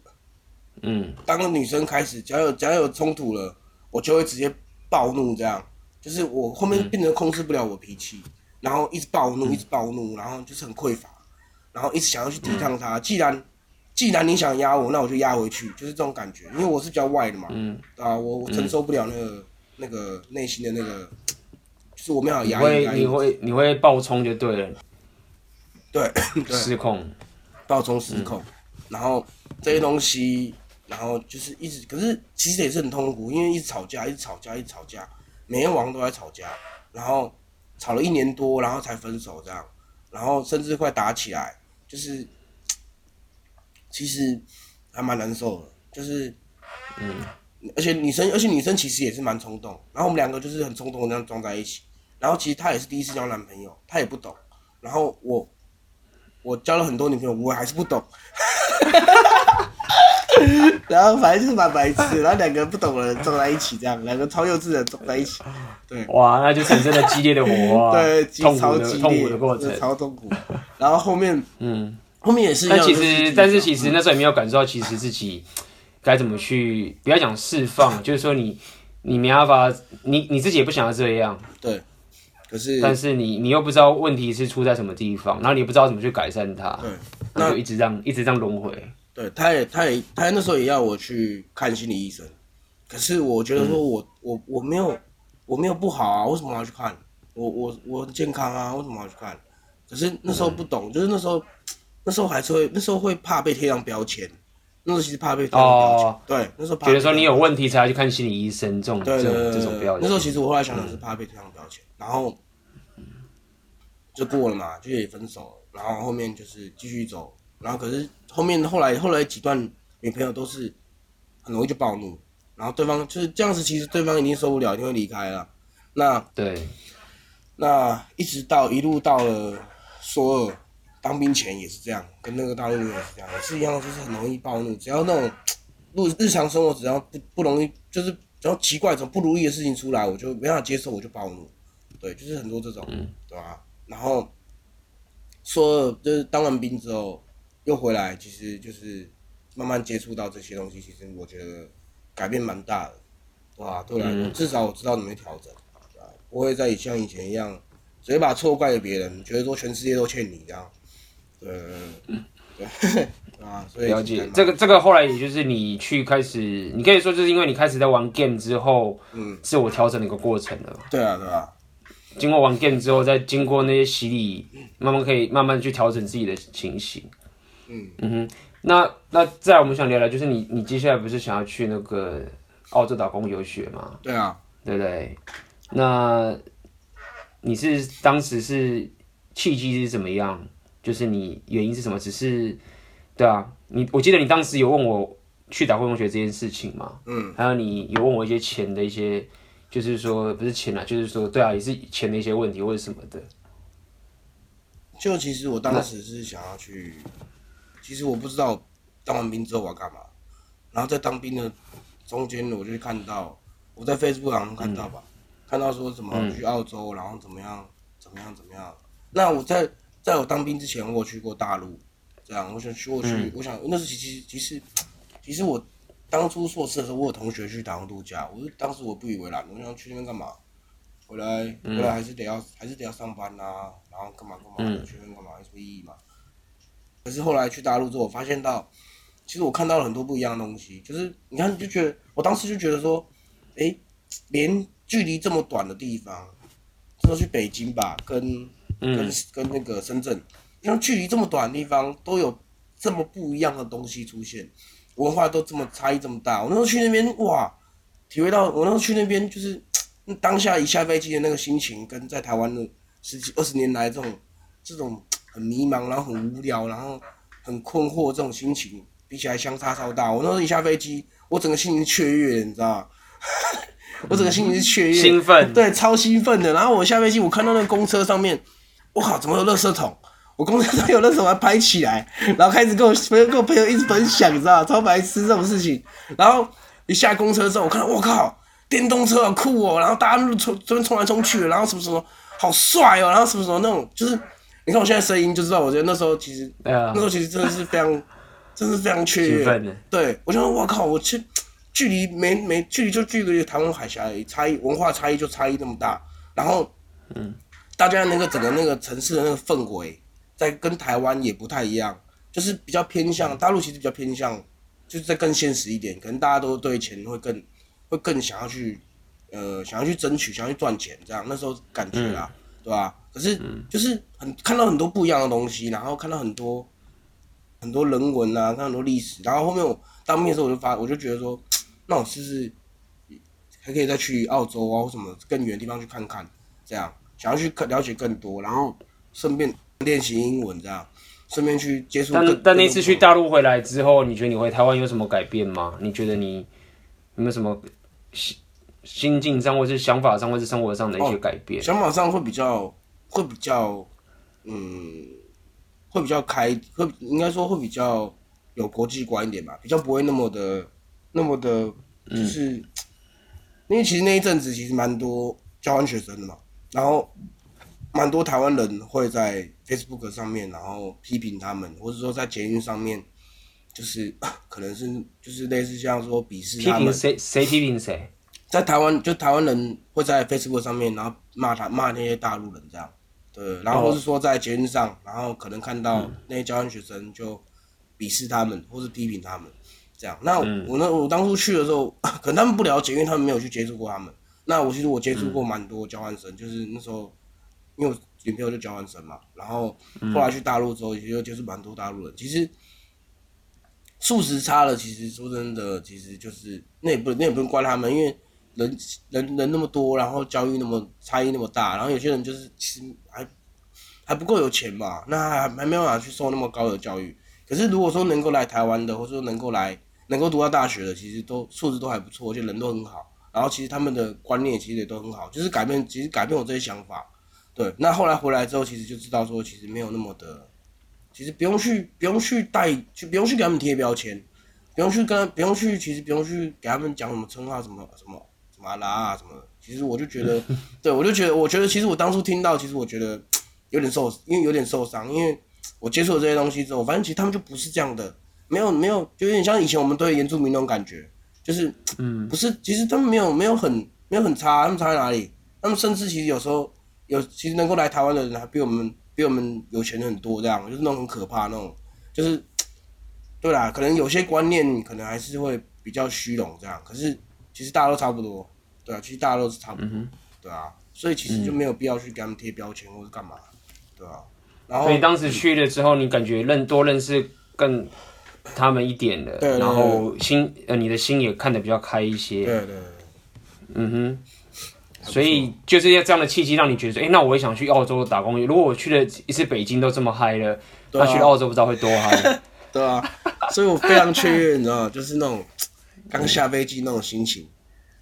嗯，当女生开始只要有只要有冲突了，我就会直接暴怒，这样，就是我后面变得控制不了我脾气，嗯、然后一直暴怒，一直暴怒，然后就是很匮乏，然后一直想要去抵抗她。既然既然你想压我，那我就压回去，就是这种感觉，因为我是比较外的嘛，嗯，啊，我我承受不了那个、嗯、那个内心的那个。是我没有压抑，你会你会你会爆冲就对了，对，对。失控，爆冲失控，嗯、然后这些东西，然后就是一直，可是其实也是很痛苦，因为一直吵架，一直吵架，一直吵架，每天晚上都在吵架，然后吵了一年多，然后才分手这样，然后甚至快打起来，就是其实还蛮难受的，就是嗯，而且女生，而且女生其实也是蛮冲动，然后我们两个就是很冲动的那样撞在一起。然后其实她也是第一次交男朋友，她也不懂。然后我，我交了很多女朋友，我还是不懂。然后反正就是蛮白痴，然后两个不懂的人撞在一起，这样两个超幼稚的撞在一起。对，哇，那就产生了激烈的火花。对，超激烈，痛苦的过程，超痛苦。然后后面，嗯，后面也是。但其实，但是其实那时候也没有感受到，其实自己该怎么去，不要讲释放，就是说你，你没办法，你你自己也不想要这样。对。可是，但是你你又不知道问题是出在什么地方，然后你也不知道怎么去改善它，对，那就一直这样一直这样轮回。对，他也他也他那时候也要我去看心理医生，可是我觉得说我、嗯、我我没有我没有不好啊，为什么要去看？我我我很健康啊，为什么要去看？可是那时候不懂，嗯、就是那时候 那时候还是会那时候会怕被贴上标签，那时候其实怕被贴上标签，哦、对，那时候怕觉得说你有问题才要去看心理医生这种这种标签。那时候其实我后来想想是怕被贴上标签，嗯、然后。就过了嘛，就也分手了，然后后面就是继续走，然后可是后面后来后来几段女朋友都是很容易就暴怒，然后对方就是这样子，其实对方已经受不了，一定会离开了。那对，那一直到一路到了索尔当兵前也是这样，跟那个大陆女也是这样，也是一样，就是很容易暴怒，只要那种日日常生活只要不不容易，就是只要奇怪、什么不如意的事情出来，我就没办法接受，我就暴怒。对，就是很多这种，嗯、对吧？然后说就是当完兵之后又回来，其实就是慢慢接触到这些东西，其实我觉得改变蛮大的，哇，对来说，嗯、至少我知道怎么调整，啊不会再像以前一样直接把错怪给别人，觉得说全世界都欠你这样，对，对，啊，所以了解这个这个后来也就是你去开始，你可以说就是因为你开始在玩 game 之后，嗯，自我调整的一个过程了，对啊，对啊。经过玩 game 之后，再经过那些洗礼，慢慢可以慢慢去调整自己的情形。嗯嗯哼，那那再我们想聊聊，就是你你接下来不是想要去那个澳洲打工游学吗？对啊，对不对？那你是当时是契机是怎么样？就是你原因是什么？只是对啊，你我记得你当时有问我去打工同学这件事情嘛？嗯，还有你有问我一些钱的一些。就是说不是钱啊，就是说对啊，也是钱的一些问题或者什么的。就其实我当时是想要去，其实我不知道当完兵之后我要干嘛。然后在当兵的中间，我就看到我在 Facebook 上看到吧，嗯、看到说什么去澳洲，然后怎么样怎么样怎么样。那我在在我当兵之前，我有去过大陆，这样我想去，我去，嗯、我想那是其实其实其实我。当初硕士的时候，我有同学去台湾度假，我就当时我不以为然，我想去那边干嘛？回来回来还是得要还是得要上班呐、啊，然后干嘛干嘛的，去那边干嘛有什么意义嘛？可是后来去大陆之后，我发现到，其实我看到了很多不一样的东西，就是你看就觉得，我当时就觉得说，哎、欸，连距离这么短的地方，说去北京吧，跟跟跟那个深圳，因为距离这么短的地方，都有这么不一样的东西出现。文化都这么差异这么大，我那时候去那边哇，体会到我那时候去那边就是当下一下飞机的那个心情，跟在台湾的十几二十年来这种这种很迷茫，然后很无聊，然后很困惑这种心情比起来相差超大。我那时候一下飞机，我整个心情雀跃，你知道吗？我整个心情是雀跃，兴奋，对，超兴奋的。然后我下飞机，我看到那个公车上面，我靠，怎么有垃圾桶？我公司上有那什么拍起来，然后开始跟我朋友跟我朋友一直分享，你知道吗？超白痴这种事情。然后一下公车之后，我看到我靠，电动车好酷哦！然后大家都冲，这边冲来冲去，然后什么什么，好帅哦，然后什么什么那种，就是你看我现在声音就知道，我觉得那时候其实，那时候其实真的是非常，真的是非常雀跃。对，我就说我靠，我去距离没没距离就距离台湾海峡而已，差异文化差异就差异那么大，然后嗯，大家那个整个那个城市的那个氛围，在跟台湾也不太一样，就是比较偏向大陆，其实比较偏向，就是在更现实一点，可能大家都对钱会更会更想要去。呃，想要去争取，想要去赚钱，这样那时候感觉啊，嗯、对吧？可是就是很看到很多不一样的东西，然后看到很多很多人文啊，看很多历史，然后后面我当面的时候，我就发，我就觉得说，那我是不是还可以再去澳洲啊，或什么更远的地方去看看？这样想要去了解更多，然后顺便练习英文，这样顺便去接触。但但那次去大陆回来之后，你觉得你回台湾有什么改变吗？你觉得你有没有什么？心心境上，或是想法上，或是生活上的一些改变。哦、想法上会比较，会比较，嗯，会比较开，会应该说会比较有国际观一点吧，比较不会那么的，那么的，就是，嗯、因为其实那一阵子其实蛮多交换学生的嘛，然后蛮多台湾人会在 Facebook 上面，然后批评他们，或者说在捷运上面，就是 可能是就是类似像说鄙视他们，谁谁批评谁？在台湾，就台湾人会在 Facebook 上面，然后骂他骂那些大陆人这样，对，然后或是说在捷运上，然后可能看到那些交换学生就鄙视他们，或是批评他们这样。那我那我当初去的时候，可能他们不了解，因为他们没有去接触过他们。那我其实我接触过蛮多交换生，就是那时候因为我女朋友就交换生嘛，然后后来去大陆之后，也就接触蛮多大陆人。其实素质差了，其实说真的，其实就是那也不那也不用怪他们，因为。人人人那么多，然后教育那么差异那么大，然后有些人就是其实还还不够有钱嘛，那还还没有办法去受那么高的教育。可是如果说能够来台湾的，或者说能够来能够读到大学的，其实都素质都还不错，而且人都很好。然后其实他们的观念其实也都很好，就是改变，其实改变我这些想法。对，那后来回来之后，其实就知道说，其实没有那么的，其实不用去不用去带，就不用去给他们贴标签，不用去跟不用去，其实不用去给他们讲什么称号什么什么。马拉啊什么，其实我就觉得，对我就觉得，我觉得其实我当初听到，其实我觉得有点受，因为有点受伤，因为我接触了这些东西之后，反正其实他们就不是这样的，没有没有，就有点像以前我们对原住民那种感觉，就是，嗯，不是，其实他们没有没有很没有很差，他们差在哪里？他们甚至其实有时候有，其实能够来台湾的人还比我们比我们有钱很多，这样就是那种很可怕那种，就是，对啦，可能有些观念可能还是会比较虚荣这样，可是其实大家都差不多。对啊，其实大家都是差不多，嗯、对啊，所以其实就没有必要去给他们贴标签或者干嘛，对啊。然后，所以当时去了之后，你感觉认多认识更他们一点的，对，然后心呃，你的心也看得比较开一些，对对对，嗯哼。所以就是要这样的契机，让你觉得说，哎，那我也想去澳洲打工。如果我去了一次北京都这么嗨了，那、啊、去澳洲不知道会多嗨，对啊。所以我非常雀跃，你知道？就是那种刚下飞机那种心情。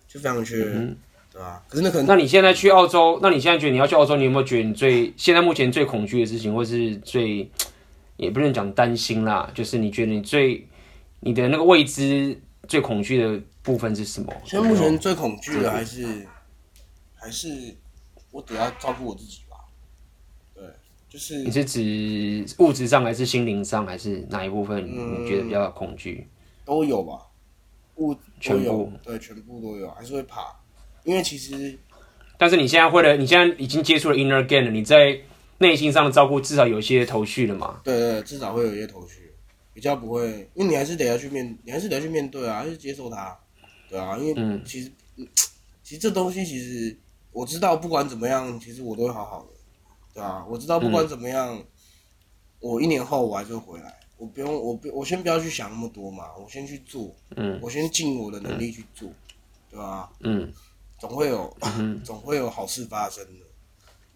就非常缺，嗯、对吧？可是那可能……那你现在去澳洲，那你现在觉得你要去澳洲，你有没有觉得你最现在目前最恐惧的事情，或是最也不能讲担心啦，就是你觉得你最你的那个未知最恐惧的部分是什么？现在目前最恐惧的还是、嗯、还是我得要照顾我自己吧。对，就是你是指物质上还是心灵上，还是哪一部分你觉得比较恐惧、嗯？都有吧。物全部对，全部都有，还是会怕，因为其实，但是你现在会了，你现在已经接触了 inner game 了，你在内心上的照顾至少有一些头绪了嘛？对，对对，至少会有一些头绪，比较不会，因为你还是得要去面，你还是得要去面对啊，还是接受它，对啊，因为其实，嗯、其实这东西其实我知道，不管怎么样，其实我都会好好的，对啊，我知道不管怎么样，嗯、我一年后我还是会回来。我不用，我不，我先不要去想那么多嘛，我先去做，嗯，我先尽我的能力去做，嗯、对吧？嗯，总会有，嗯、总会有好事发生的，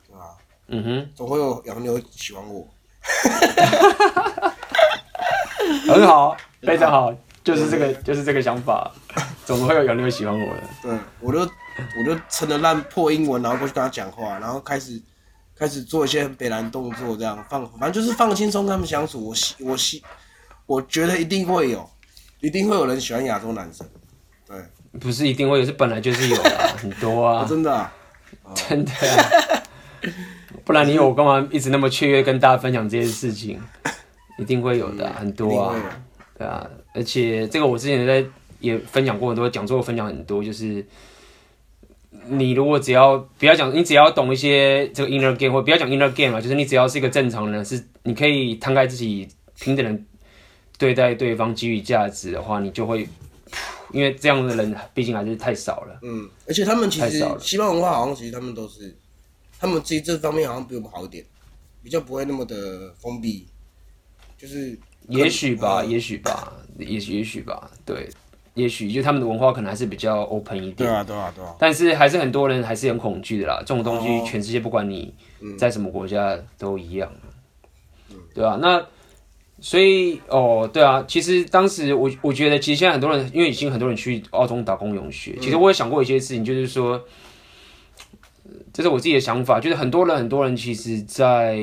对吧？嗯哼，总会有洋妞喜欢我，很好，非常好，就是这个，就是这个想法，总会有洋妞喜欢我的。对，我就我就趁着烂破英文，然后过去跟他讲话，然后开始。开始做一些很北烂动作，这样放，反正就是放轻松跟他们相处。我希我希，我觉得一定会有，一定会有人喜欢亚洲男生。对，不是一定会有，是本来就是有的，很多啊。哦、真的、啊，真的啊。不然你有我干嘛一直那么雀跃跟大家分享这些事情？一定会有的，嗯、很多啊，对啊，而且这个我之前在也分享过很多，讲座分享很多，就是你如果只要不要讲，你只要懂一些这个 inner game，或不要讲 inner game 啊，就是你只要是一个正常人，是你可以摊开自己平等的对待对方，给予价值的话，你就会，因为这样的人毕竟还是太少了。嗯，而且他们其实西方文化好像其实他们都是，他们自己这方面好像比我们好一点，比较不会那么的封闭。就是，也许吧，也许吧，也许也许吧，对，也许就他们的文化可能还是比较 open 一点，对啊，对啊，对啊。但是还是很多人还是很恐惧的啦，这种东西全世界不管你在什么国家都一样，嗯、对啊，那所以哦，对啊，其实当时我我觉得，其实现在很多人因为已经很多人去澳洲打工游学，其实我也想过一些事情，就是说，这是我自己的想法，就是很多人很多人其实，在。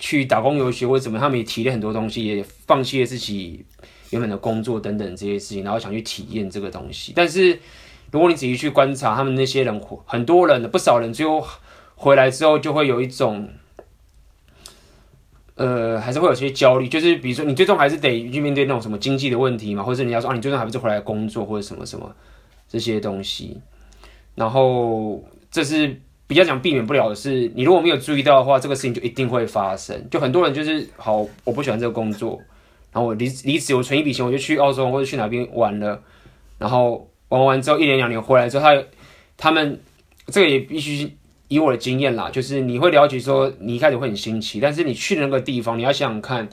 去打工游学或者怎么，他们也提了很多东西，也放弃了自己原本的工作等等这些事情，然后想去体验这个东西。但是如果你仔细去观察，他们那些人，很多人，不少人，最后回来之后就会有一种，呃，还是会有些焦虑。就是比如说，你最终还是得去面对那种什么经济的问题嘛，或者你要说啊，你最终还不是回来工作或者什么什么这些东西。然后这是。比较讲避免不了的是，你如果没有注意到的话，这个事情就一定会发生。就很多人就是好，我不喜欢这个工作，然后我离离职，我存一笔钱，我就去澳洲或者去哪边玩了，然后玩完之后一年两年回来之后，他他们这个也必须以我的经验啦，就是你会了解说，你一开始会很新奇，但是你去那个地方，你要想想看，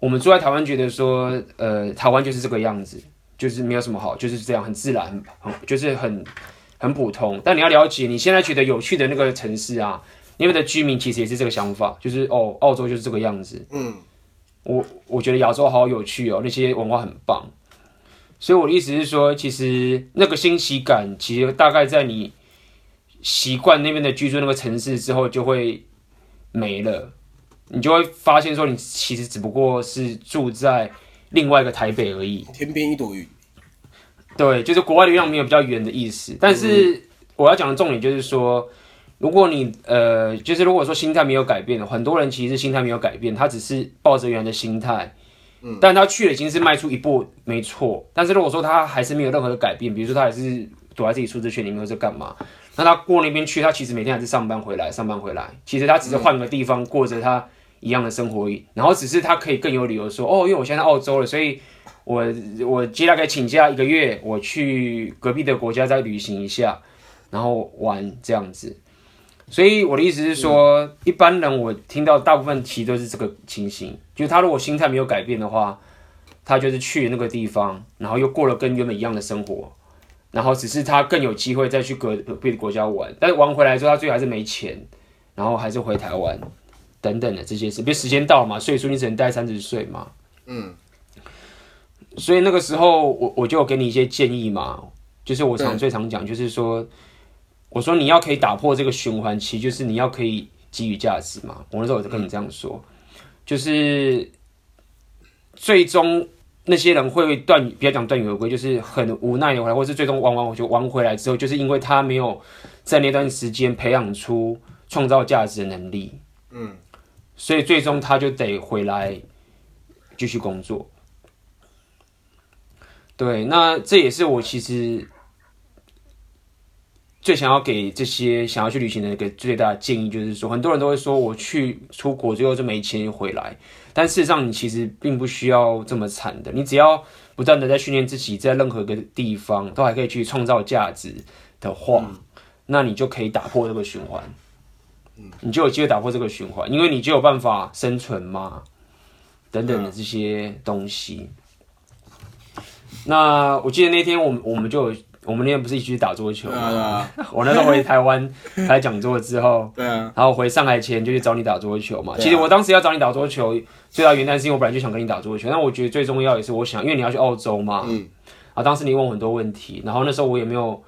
我们住在台湾觉得说，呃，台湾就是这个样子，就是没有什么好，就是这样很自然，很就是很。很普通，但你要了解，你现在觉得有趣的那个城市啊，因为的居民其实也是这个想法，就是哦，澳洲就是这个样子。嗯，我我觉得亚洲好有趣哦，那些文化很棒。所以我的意思是说，其实那个新奇感，其实大概在你习惯那边的居住那个城市之后，就会没了。你就会发现说，你其实只不过是住在另外一个台北而已，天边一朵云。对，就是国外的月亮没有比较圆的意思，但是我要讲的重点就是说，如果你呃，就是如果说心态没有改变的，很多人其实心态没有改变，他只是抱着原来的心态，嗯，但他去了已经是迈出一步，没错。但是如果说他还是没有任何的改变，比如说他还是躲在自己舒适圈里面或者干嘛，那他过那边去，他其实每天还是上班回来，上班回来，其实他只是换个地方过着他一样的生活而已，然后只是他可以更有理由说，哦，因为我现在在澳洲了，所以。我我接下来请假一个月，我去隔壁的国家再旅行一下，然后玩这样子。所以我的意思是说，嗯、一般人我听到大部分其实都是这个情形，就是他如果心态没有改变的话，他就是去那个地方，然后又过了跟原本一样的生活，然后只是他更有机会再去隔壁的国家玩，但是玩回来之后他最后还是没钱，然后还是回台湾等等的这些事。比如时间到了嘛，岁数你只能带三十岁嘛，嗯。所以那个时候，我我就给你一些建议嘛，就是我常最常讲，就是说，我说你要可以打破这个循环，其实就是你要可以给予价值嘛。我那时候我就跟你这样说，就是最终那些人会断，不要讲断羽而归，就是很无奈的回来，或是最终玩完我就玩回来之后，就是因为他没有在那段时间培养出创造价值的能力，嗯，所以最终他就得回来继续工作。对，那这也是我其实最想要给这些想要去旅行的一个最大的建议，就是说，很多人都会说我去出国最后就没钱回来，但事实上你其实并不需要这么惨的，你只要不断的在训练自己，在任何一个地方都还可以去创造价值的话，嗯、那你就可以打破这个循环，你就有机会打破这个循环，因为你就有办法生存嘛，等等的这些东西。那我记得那天我们我们就我们那天不是一起去打桌球吗？啊、我那时候回台湾 开讲座之后，对啊，然后回上海前就去找你打桌球嘛。啊、其实我当时要找你打桌球，最大原因是因为我本来就想跟你打桌球。但我觉得最重要也是我想，因为你要去澳洲嘛，嗯，啊，当时你问我很多问题，然后那时候我也没有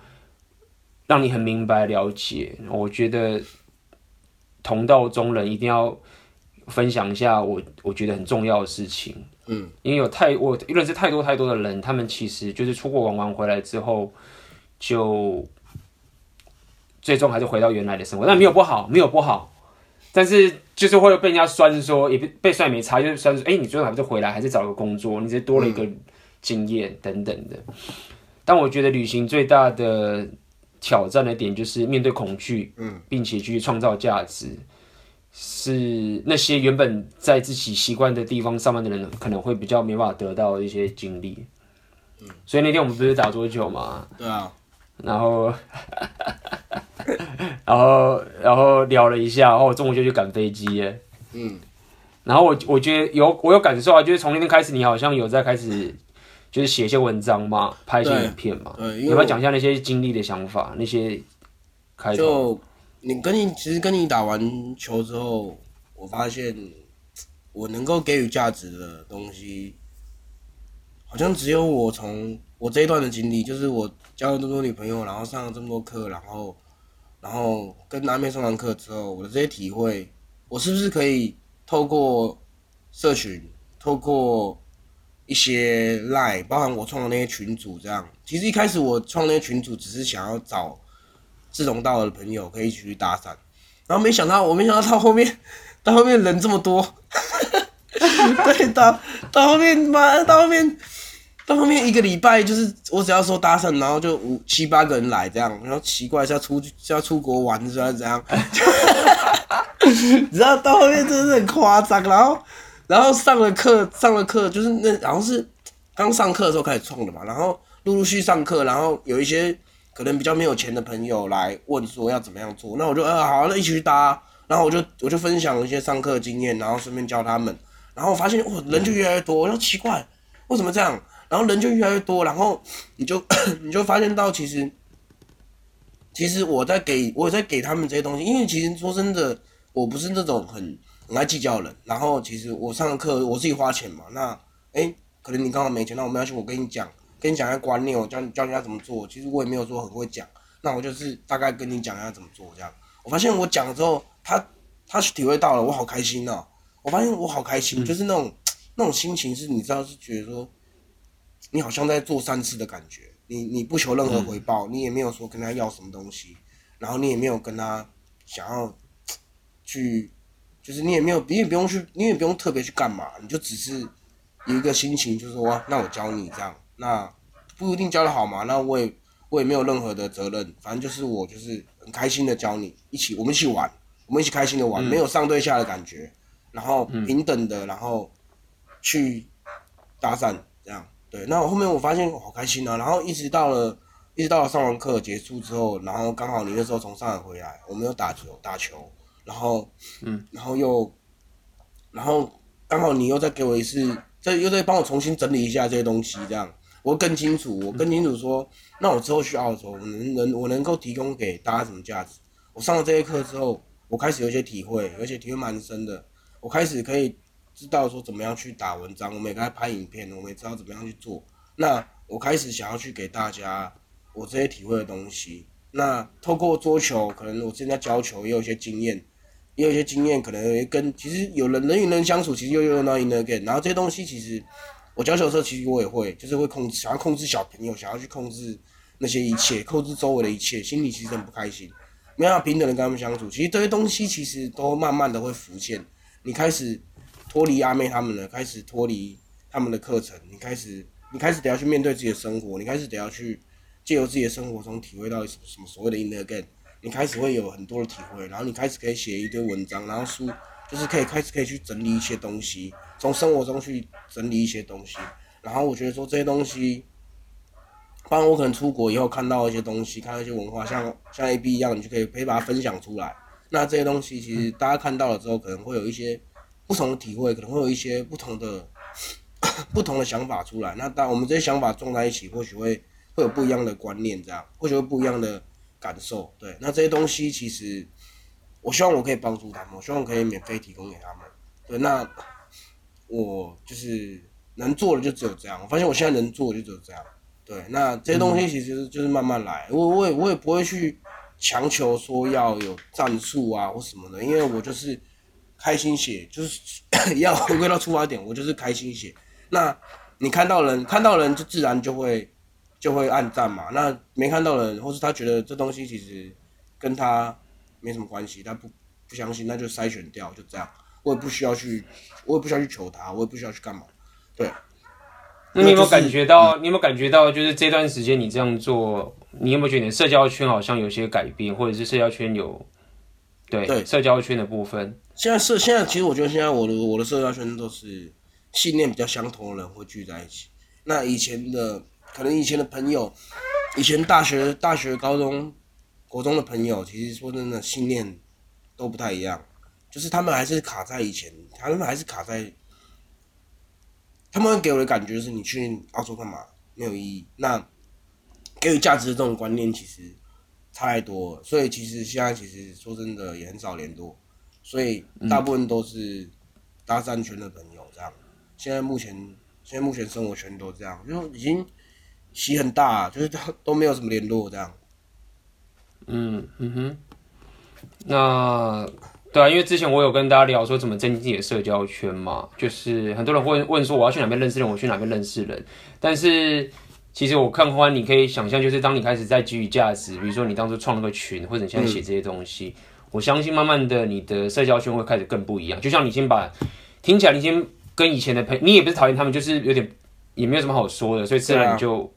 让你很明白了解。我觉得同道中人一定要分享一下我我觉得很重要的事情。嗯，因为有太我认识太多太多的人，他们其实就是出国玩玩回来之后，就最终还是回到原来的生活。但没有不好，没有不好，但是就是会被人家酸说，也被被酸没差，就是酸说，哎、欸，你最后还不是回来，还是找个工作，你只是多了一个经验等等的。但我觉得旅行最大的挑战的点就是面对恐惧，嗯，并且去创造价值。是那些原本在自己习惯的地方上班的人，可能会比较没办法得到一些经历。嗯，所以那天我们不是打桌球嘛？对啊。然后，然后，然后聊了一下，然后我中午就去赶飞机耶。嗯。然后我我觉得有我有感受啊，就是从那天开始，你好像有在开始就是写一些文章嘛，拍一些影片嘛。对。有没有讲一下那些经历的想法？那些开头。你跟你其实跟你打完球之后，我发现我能够给予价值的东西，好像只有我从我这一段的经历，就是我交了这么多女朋友，然后上了这么多课，然后然后跟阿妹上完课之后，我的这些体会，我是不是可以透过社群，透过一些 line，包含我创的那些群组，这样，其实一开始我创那些群组，只是想要找。志同道合的朋友可以一起去搭讪，然后没想到，我没想到到后面，到后面人这么多，对，到到后面妈，到后面，到后面一个礼拜，就是我只要说搭讪，然后就五七八个人来这样，然后奇怪是要出去是要出国玩是要怎样？你知道到后面真的是很夸张，然后然后上了课上了课就是那然后是刚上课的时候开始创的嘛，然后陆陆续续上课，然后有一些。可能比较没有钱的朋友来问说要怎么样做，那我就呃好，那一起去搭，然后我就我就分享一些上课经验，然后顺便教他们，然后发现哇人就越来越多，我说奇怪为什么这样，然后人就越来越多，然后你就 你就发现到其实其实我在给我在给他们这些东西，因为其实说真的我不是那种很很爱计较的人，然后其实我上课我自己花钱嘛，那哎、可能你刚好没钱，那我没关系，我跟你讲。跟你讲一下观念，我教你教人家怎么做。其实我也没有说很会讲，那我就是大概跟你讲一下怎么做这样。我发现我讲了之后，他他体会到了，我好开心哦。我发现我好开心，就是那种那种心情是，你知道是觉得说，你好像在做善事的感觉。你你不求任何回报，你也没有说跟他要什么东西，然后你也没有跟他想要去，就是你也没有，你也不用去，你也不用特别去干嘛，你就只是有一个心情，就是说，那我教你这样。那不一定教的好嘛，那我也我也没有任何的责任，反正就是我就是很开心的教你，一起我们一起玩，我们一起开心的玩，嗯、没有上对下的感觉，然后平等的，然后去搭讪这样，对。那我后面我发现我好开心啊，然后一直到了一直到了上完课结束之后，然后刚好你那时候从上海回来，我们又打球打球，然后嗯，然后又然后刚好你又再给我一次，再又再帮我重新整理一下这些东西这样。我更清楚，我更清楚说，那我之后去澳洲，我能能我能够提供给大家什么价值？我上了这些课之后，我开始有一些体会，而且体会蛮深的。我开始可以知道说怎么样去打文章，我们也该拍影片，我们也知道怎么样去做。那我开始想要去给大家我这些体会的东西。那透过桌球，可能我现在教球也有一些经验，也有一些经验，可能跟其实有人人与人相处，其实又用到 in again，然后这些东西其实。我教球的时候，其实我也会，就是会控制，想要控制小朋友，想要去控制那些一切，控制周围的一切，心里其实很不开心，没办法平等的跟他们相处。其实这些东西其实都慢慢的会浮现。你开始脱离阿妹他们了，开始脱离他们的课程，你开始，你开始得要去面对自己的生活，你开始得要去借由自己的生活中体会到什么什么所谓的 inner game，你开始会有很多的体会，然后你开始可以写一堆文章，然后书就是可以开始可以去整理一些东西。从生活中去整理一些东西，然后我觉得说这些东西，当然我可能出国以后看到一些东西，看到一些文化，像像 A B 一样，你就可以可以把它分享出来。那这些东西其实大家看到了之后，可能会有一些不同的体会，可能会有一些不同的 不同的想法出来。那当我们这些想法撞在一起，或许会会有不一样的观念，这样或许会不一样的感受。对，那这些东西其实我希望我可以帮助他们，我希望我可以免费提供给他们。对，那。我就是能做的就只有这样，我发现我现在能做的就只有这样。对，那这些东西其实就是慢慢来，我我也我也不会去强求说要有战术啊或什么的，因为我就是开心写，就是 要回归到出发点，我就是开心写。那你看到人，看到人就自然就会就会暗赞嘛。那没看到人，或是他觉得这东西其实跟他没什么关系，他不不相信，那就筛选掉，就这样。我也不需要去，我也不需要去求他，我也不需要去干嘛。对。那你有没有感觉到？就是、你有没有感觉到？就是这段时间你这样做，你有没有觉得你的社交圈好像有些改变，或者是社交圈有对对社交圈的部分？现在社现在其实我觉得现在我的我的社交圈都是信念比较相同的人会聚在一起。那以前的可能以前的朋友，以前大学大学高中国中的朋友，其实说真的信念都不太一样，就是他们还是卡在以前，他们还是卡在。他们给我的感觉是你去澳洲干嘛没有意义。那给予价值的这种观念其实差太多了，所以其实现在其实说真的也很少联络，所以大部分都是搭讪圈的朋友这样。现在目前现在目前生活圈都这样，就已经洗很大，就是都都没有什么联络这样。嗯嗯哼，那。对啊，因为之前我有跟大家聊说怎么增进自己的社交圈嘛，就是很多人会问说我要去哪边认识人，我去哪边认识人。但是其实我看欢，你可以想象，就是当你开始在给予价值，比如说你当初创了个群，或者你现在写这些东西，嗯、我相信慢慢的你的社交圈会开始更不一样。就像你先把听起来，你先跟以前的朋友，你也不是讨厌他们，就是有点也没有什么好说的，所以自然你就、啊、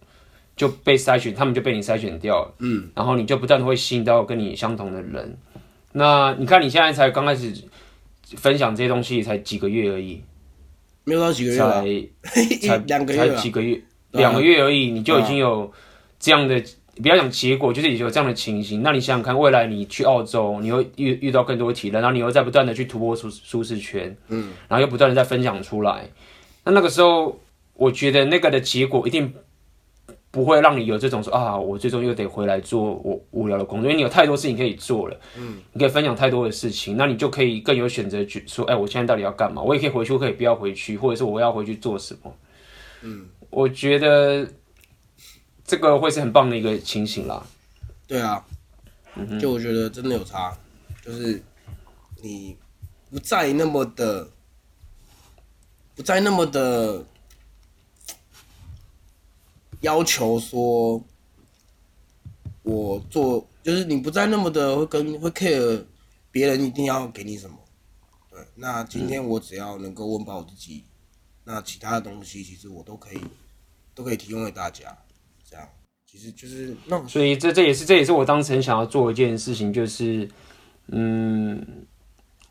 就被筛选，他们就被你筛选掉了。嗯，然后你就不断的会吸引到跟你相同的人。那你看，你现在才刚开始分享这些东西，才几个月而已，没有到几个月，才 才两个月，才几个月，两个月而已，你就已经有这样的，不要讲结果，就是已经有这样的情形。那你想想看，未来你去澳洲，你会遇遇到更多的体验，然后你又在不断的去突破舒舒适圈，嗯，然后又不断的在分享出来。那那个时候，我觉得那个的结果一定。不会让你有这种说啊，我最终又得回来做我无聊的工作，因为你有太多事情可以做了，嗯，你可以分享太多的事情，那你就可以更有选择去说，哎，我现在到底要干嘛？我也可以回去，我可以不要回去，或者是我要回去做什么？嗯，我觉得这个会是很棒的一个情形啦。对啊，就我觉得真的有差，就是你不再那么的，不再那么的。要求说，我做就是你不再那么的会跟会 care 别人一定要给你什么，对，那今天我只要能够温饱我自己，那其他的东西其实我都可以都可以提供给大家，这样其实就是那所以这这也是这也是我当时很想要做一件事情，就是嗯。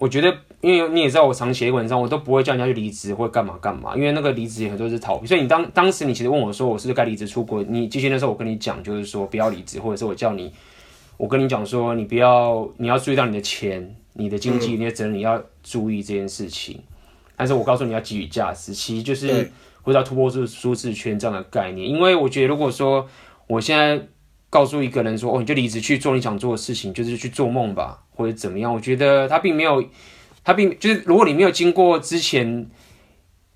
我觉得，因为你也知道，我常写文章，我都不会叫人家去离职或干嘛干嘛，因为那个离职也很多是逃避。所以你当当时你其实问我说，我是不是该离职出国？你之前那时候，我跟你讲，就是说不要离职，或者是我叫你，我跟你讲说，你不要，你要注意到你的钱、你的经济、你的责任，你要注意这件事情。但是我告诉你要给予价值，其实就是回到突破舒舒适圈这样的概念。因为我觉得，如果说我现在告诉一个人说，哦，你就离职去做你想做的事情，就是去做梦吧。或者怎么样？我觉得他并没有，他并就是，如果你没有经过之前，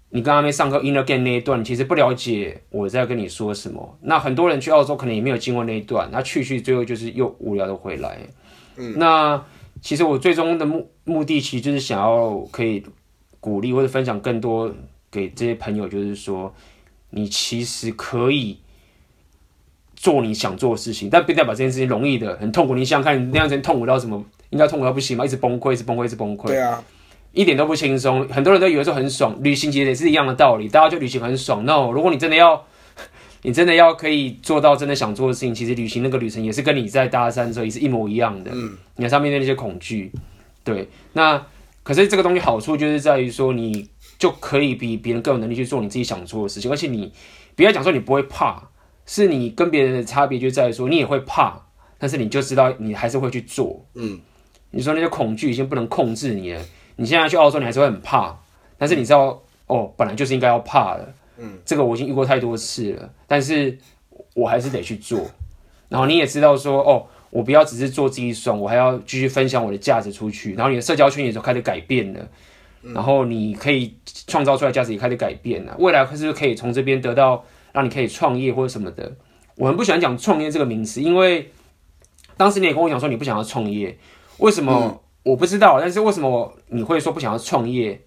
你刚刚没上课 in again 那一段，其实不了解我在跟你说什么。那很多人去澳洲可能也没有经过那一段，他去去最后就是又无聊的回来。嗯，那其实我最终的目目的其实就是想要可以鼓励或者分享更多给这些朋友，就是说你其实可以。做你想做的事情，但不代表这件事情容易的，很痛苦。你想想看，你那样子痛苦到什么？应该痛苦到不行吗？一直崩溃，一直崩溃，一直崩溃。对啊，一点都不轻松。很多人都以为说很爽，旅行其实也是一样的道理。大家就旅行很爽，no。如果你真的要，你真的要可以做到真的想做的事情，其实旅行那个旅程也是跟你在搭讪的时候也是一模一样的。嗯，你上面的那些恐惧，对。那可是这个东西好处就是在于说，你就可以比别人更有能力去做你自己想做的事情，而且你不要讲说你不会怕。是你跟别人的差别就在于说，你也会怕，但是你就知道你还是会去做。嗯，你说那些恐惧已经不能控制你了。你现在去澳洲，你还是会很怕，但是你知道，哦，本来就是应该要怕的。嗯，这个我已经遇过太多次了，但是我还是得去做。然后你也知道说，哦，我不要只是做自己爽，我还要继续分享我的价值出去。然后你的社交圈也就开始改变了，然后你可以创造出来价值也开始改变了。未来是不是可以从这边得到？让你可以创业或者什么的，我很不喜欢讲创业这个名词，因为当时你也跟我讲说你不想要创业，为什么？嗯、我不知道，但是为什么你会说不想要创业？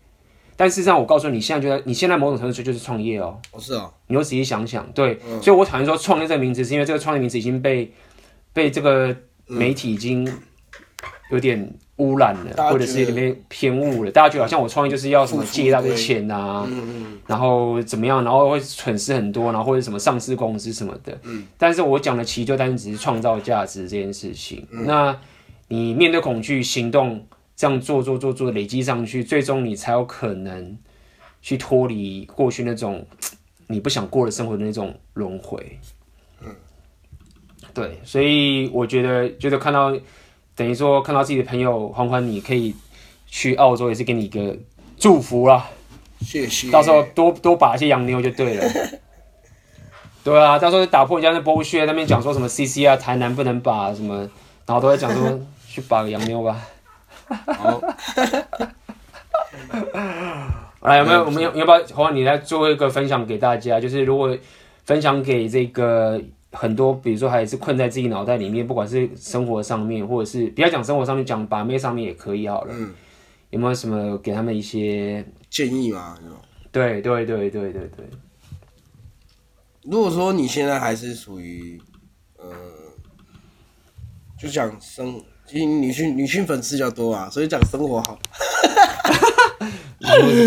但事实上，我告诉你，你现在觉得你现在某种程度上就是创业哦。哦，是啊、哦，你又仔细想想，对，嗯、所以我讨厌说创业这个名字，是因为这个创业名字已经被被这个媒体已经有点污染了，或者是里面偏误了。大家觉得好像我创业就是要什么借一大堆钱啊，然后怎么样，然后会损失很多，然后或者什么上市公司什么的。嗯，但是我讲的其实就单纯只是创造价值这件事情。嗯、那你面对恐惧，行动这样做做做做累积上去，最终你才有可能去脱离过去那种你不想过的生活的那种轮回。嗯，对，所以我觉得觉得看到。等于说看到自己的朋友欢欢，你可以去澳洲，也是给你一个祝福啦。谢谢。到时候多多把一些洋妞就对了。对啊，到时候打破人家那剥削，那边讲说什么 CC 啊，台南不能把什么，然后都在讲说去把个洋妞吧。好。来，有没有？我们要要不要欢欢你来做一个分享给大家？就是如果分享给这个。很多，比如说还是困在自己脑袋里面，不管是生活上面，或者是不要讲生活上面，讲把妹上面也可以好了。嗯，有没有什么给他们一些建议吗？对对对对对对。如果说你现在还是属于，呃，就讲生，女性女性粉丝比较多啊，所以讲生活好。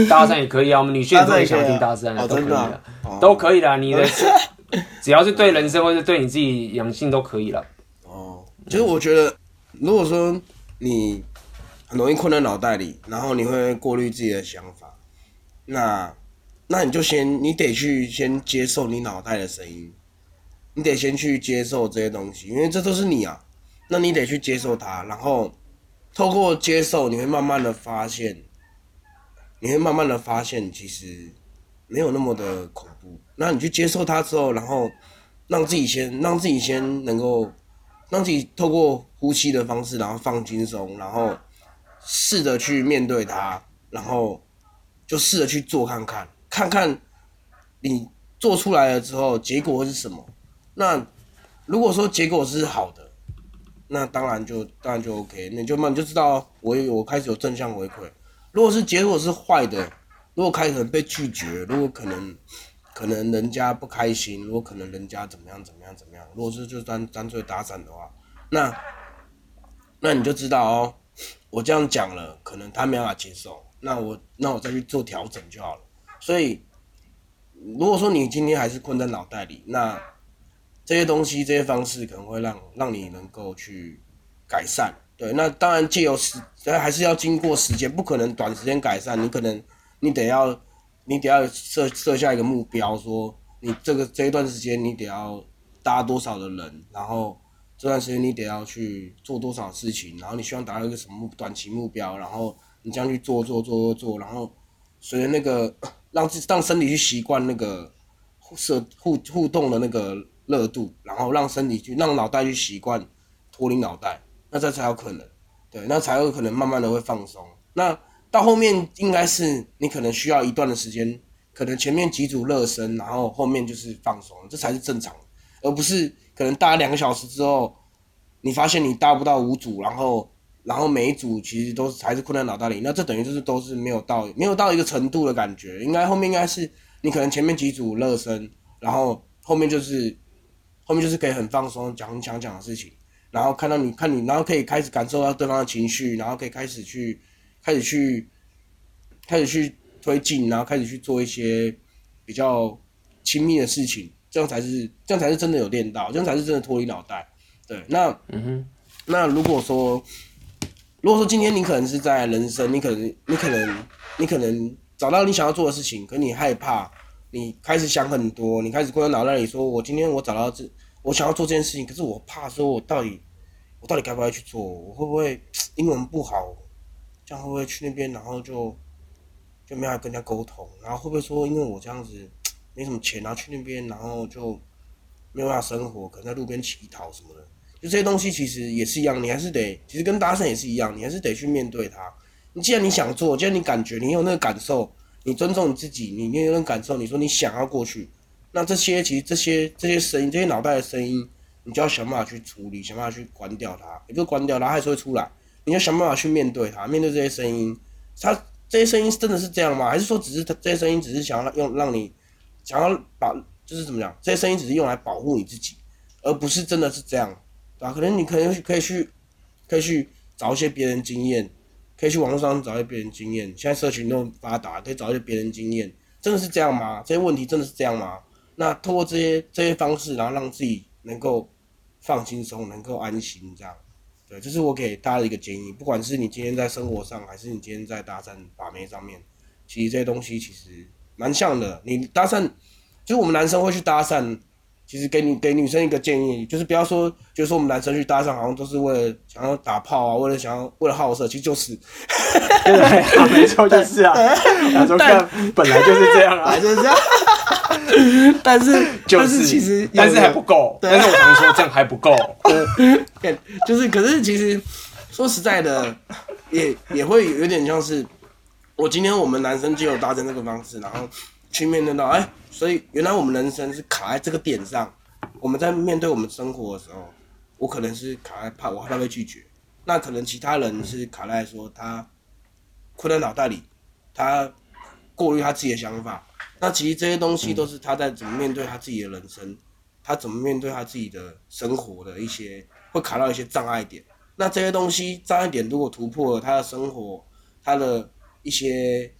搭讪也可以啊，我们女性都很想听搭讪，都可以的，都可以的，你的。只要是对人生或者对你自己养性都可以了。哦，其实我觉得，如果说你很容易困在脑袋里，然后你会过滤自己的想法，那那你就先，你得去先接受你脑袋的声音，你得先去接受这些东西，因为这都是你啊。那你得去接受它，然后透过接受，你会慢慢的发现，你会慢慢的发现，其实没有那么的恐怖。那你去接受它之后，然后让自己先让自己先能够让自己透过呼吸的方式，然后放轻松，然后试着去面对它，然后就试着去做看看，看看你做出来了之后结果会是什么。那如果说结果是好的，那当然就当然就 OK，那就慢慢就知道我我开始有正向回馈。如果是结果是坏的，如果开始可能被拒绝，如果可能。可能人家不开心，如果可能人家怎么样怎么样怎么样，如果是就单单纯搭讪的话，那那你就知道哦，我这样讲了，可能他没办法接受，那我那我再去做调整就好了。所以，如果说你今天还是困在脑袋里，那这些东西这些方式可能会让让你能够去改善。对，那当然借由时，还是要经过时间，不可能短时间改善，你可能你得要。你得要设设下一个目标，说你这个这一段时间你得要搭多少的人，然后这段时间你得要去做多少事情，然后你希望达到一个什么目短期目标，然后你这样去做做做做做，然后随着那个让自让身体去习惯那个互互互动的那个热度，然后让身体去让脑袋去习惯脱离脑袋，那这才有可能，对，那才有可能慢慢的会放松，那。到后面应该是你可能需要一段的时间，可能前面几组热身，然后后面就是放松，这才是正常，而不是可能搭两个小时之后，你发现你搭不到五组，然后然后每一组其实都是还是困在脑袋里，那这等于就是都是没有到没有到一个程度的感觉，应该后面应该是你可能前面几组热身，然后后面就是后面就是可以很放松讲你想讲的事情，然后看到你看你，然后可以开始感受到对方的情绪，然后可以开始去。开始去，开始去推进，然后开始去做一些比较亲密的事情，这样才是，这样才是真的有练到，这样才是真的脱离脑袋。对，那，嗯哼，那如果说，如果说今天你可能是在人生，你可能，你可能，你可能找到你想要做的事情，可你害怕，你开始想很多，你开始关在脑袋里说，我今天我找到这，我想要做这件事情，可是我怕说，我到底，我到底该不该去做？我会不会英文不好？这样会不会去那边，然后就就没法跟人家沟通？然后会不会说，因为我这样子没什么钱，然后去那边，然后就没有办法生活，可能在路边乞讨什么的？就这些东西其实也是一样，你还是得，其实跟搭讪也是一样，你还是得去面对它。你既然你想做，既然你感觉你有那个感受，你尊重你自己，你有那个感受，你说你想要过去，那这些其实这些这些声音，这些脑袋的声音，你就要想办法去处理，想办法去关掉它，也不关掉它，它还是会出来。你要想办法去面对它，面对这些声音。它这些声音真的是这样吗？还是说只是它这些声音只是想要用让你想要把就是怎么讲？这些声音只是用来保护你自己，而不是真的是这样。对吧、啊？可能你可能可以去，可以去找一些别人经验，可以去网络上找一些别人经验。现在社群都发达，可以找一些别人经验。真的是这样吗？这些问题真的是这样吗？那通过这些这些方式，然后让自己能够放轻松，能够安心，这样。对，这是我给大家的一个建议。不管是你今天在生活上，还是你今天在搭讪把妹上面，其实这些东西其实蛮像的。你搭讪，就是我们男生会去搭讪。其实给你给女生一个建议，就是不要说，就是说我们男生去搭讪，好像都是为了想要打炮啊，为了想要为了好色，其实就是，对啊，没错，就是啊。他说看，本来就是这样啊，就是这样。但是，就是、其实，但是还不够。但是我常说这样还不够。对，就是，可是其实说实在的，也也会有点像是，我今天我们男生就有搭讪这个方式，然后。去面对到哎，所以原来我们人生是卡在这个点上。我们在面对我们生活的时候，我可能是卡在怕我害怕被拒绝，那可能其他人是卡在说他困在脑袋里，他过滤他自己的想法。那其实这些东西都是他在怎么面对他自己的人生，他怎么面对他自己的生活的一些会卡到一些障碍点。那这些东西障碍点如果突破了他的生活，他的一些。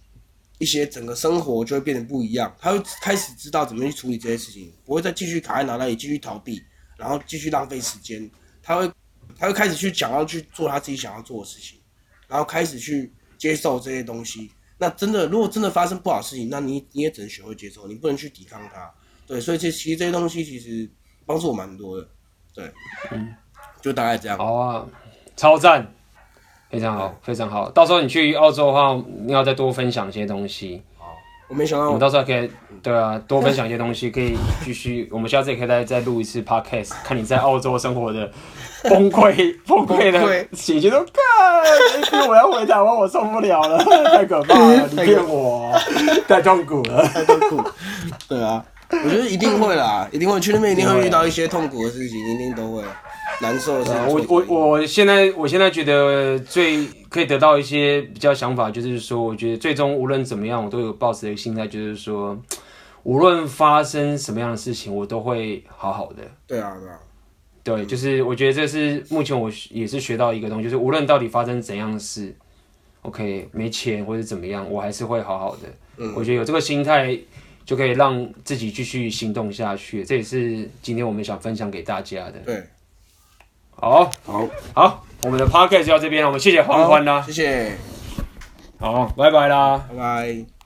一些整个生活就会变得不一样，他会开始知道怎么去处理这些事情，不会再继续卡在脑袋里继续逃避，然后继续浪费时间。他会，他会开始去想要去做他自己想要做的事情，然后开始去接受这些东西。那真的，如果真的发生不好的事情，那你你也只能学会接受，你不能去抵抗它。对，所以这其实这些东西其实帮助我蛮多的。对，嗯，就大概这样。好啊，超赞。非常好，非常好。到时候你去澳洲的话，你要再多分享一些东西。好，我没想到我，我们到时候可以，对啊，多分享一些东西，可以继续。我们下次也可以再再录一次 podcast，看你在澳洲生活的 崩溃、崩溃的喜剧都看。我要回台湾，我受不了了，太可怕了！你骗我，太痛苦了，太痛苦。对啊，我觉得一定会啦，一定会去那边，一定会遇到一些痛苦的事情，一定都会。难受的、啊、我我我现在我现在觉得最可以得到一些比较想法，就是说，我觉得最终无论怎么样，我都有抱持的心态，就是说，无论发生什么样的事情，我都会好好的。对啊，对啊，对，就是我觉得这是目前我也是学到一个东西，就是无论到底发生怎样的事，OK，没钱或者怎么样，我还是会好好的。嗯，我觉得有这个心态就可以让自己继续行动下去。这也是今天我们想分享给大家的。对。好，好，好，我们的 podcast 就到这边了，我们谢谢欢欢啦，谢谢，好，拜拜啦，拜拜。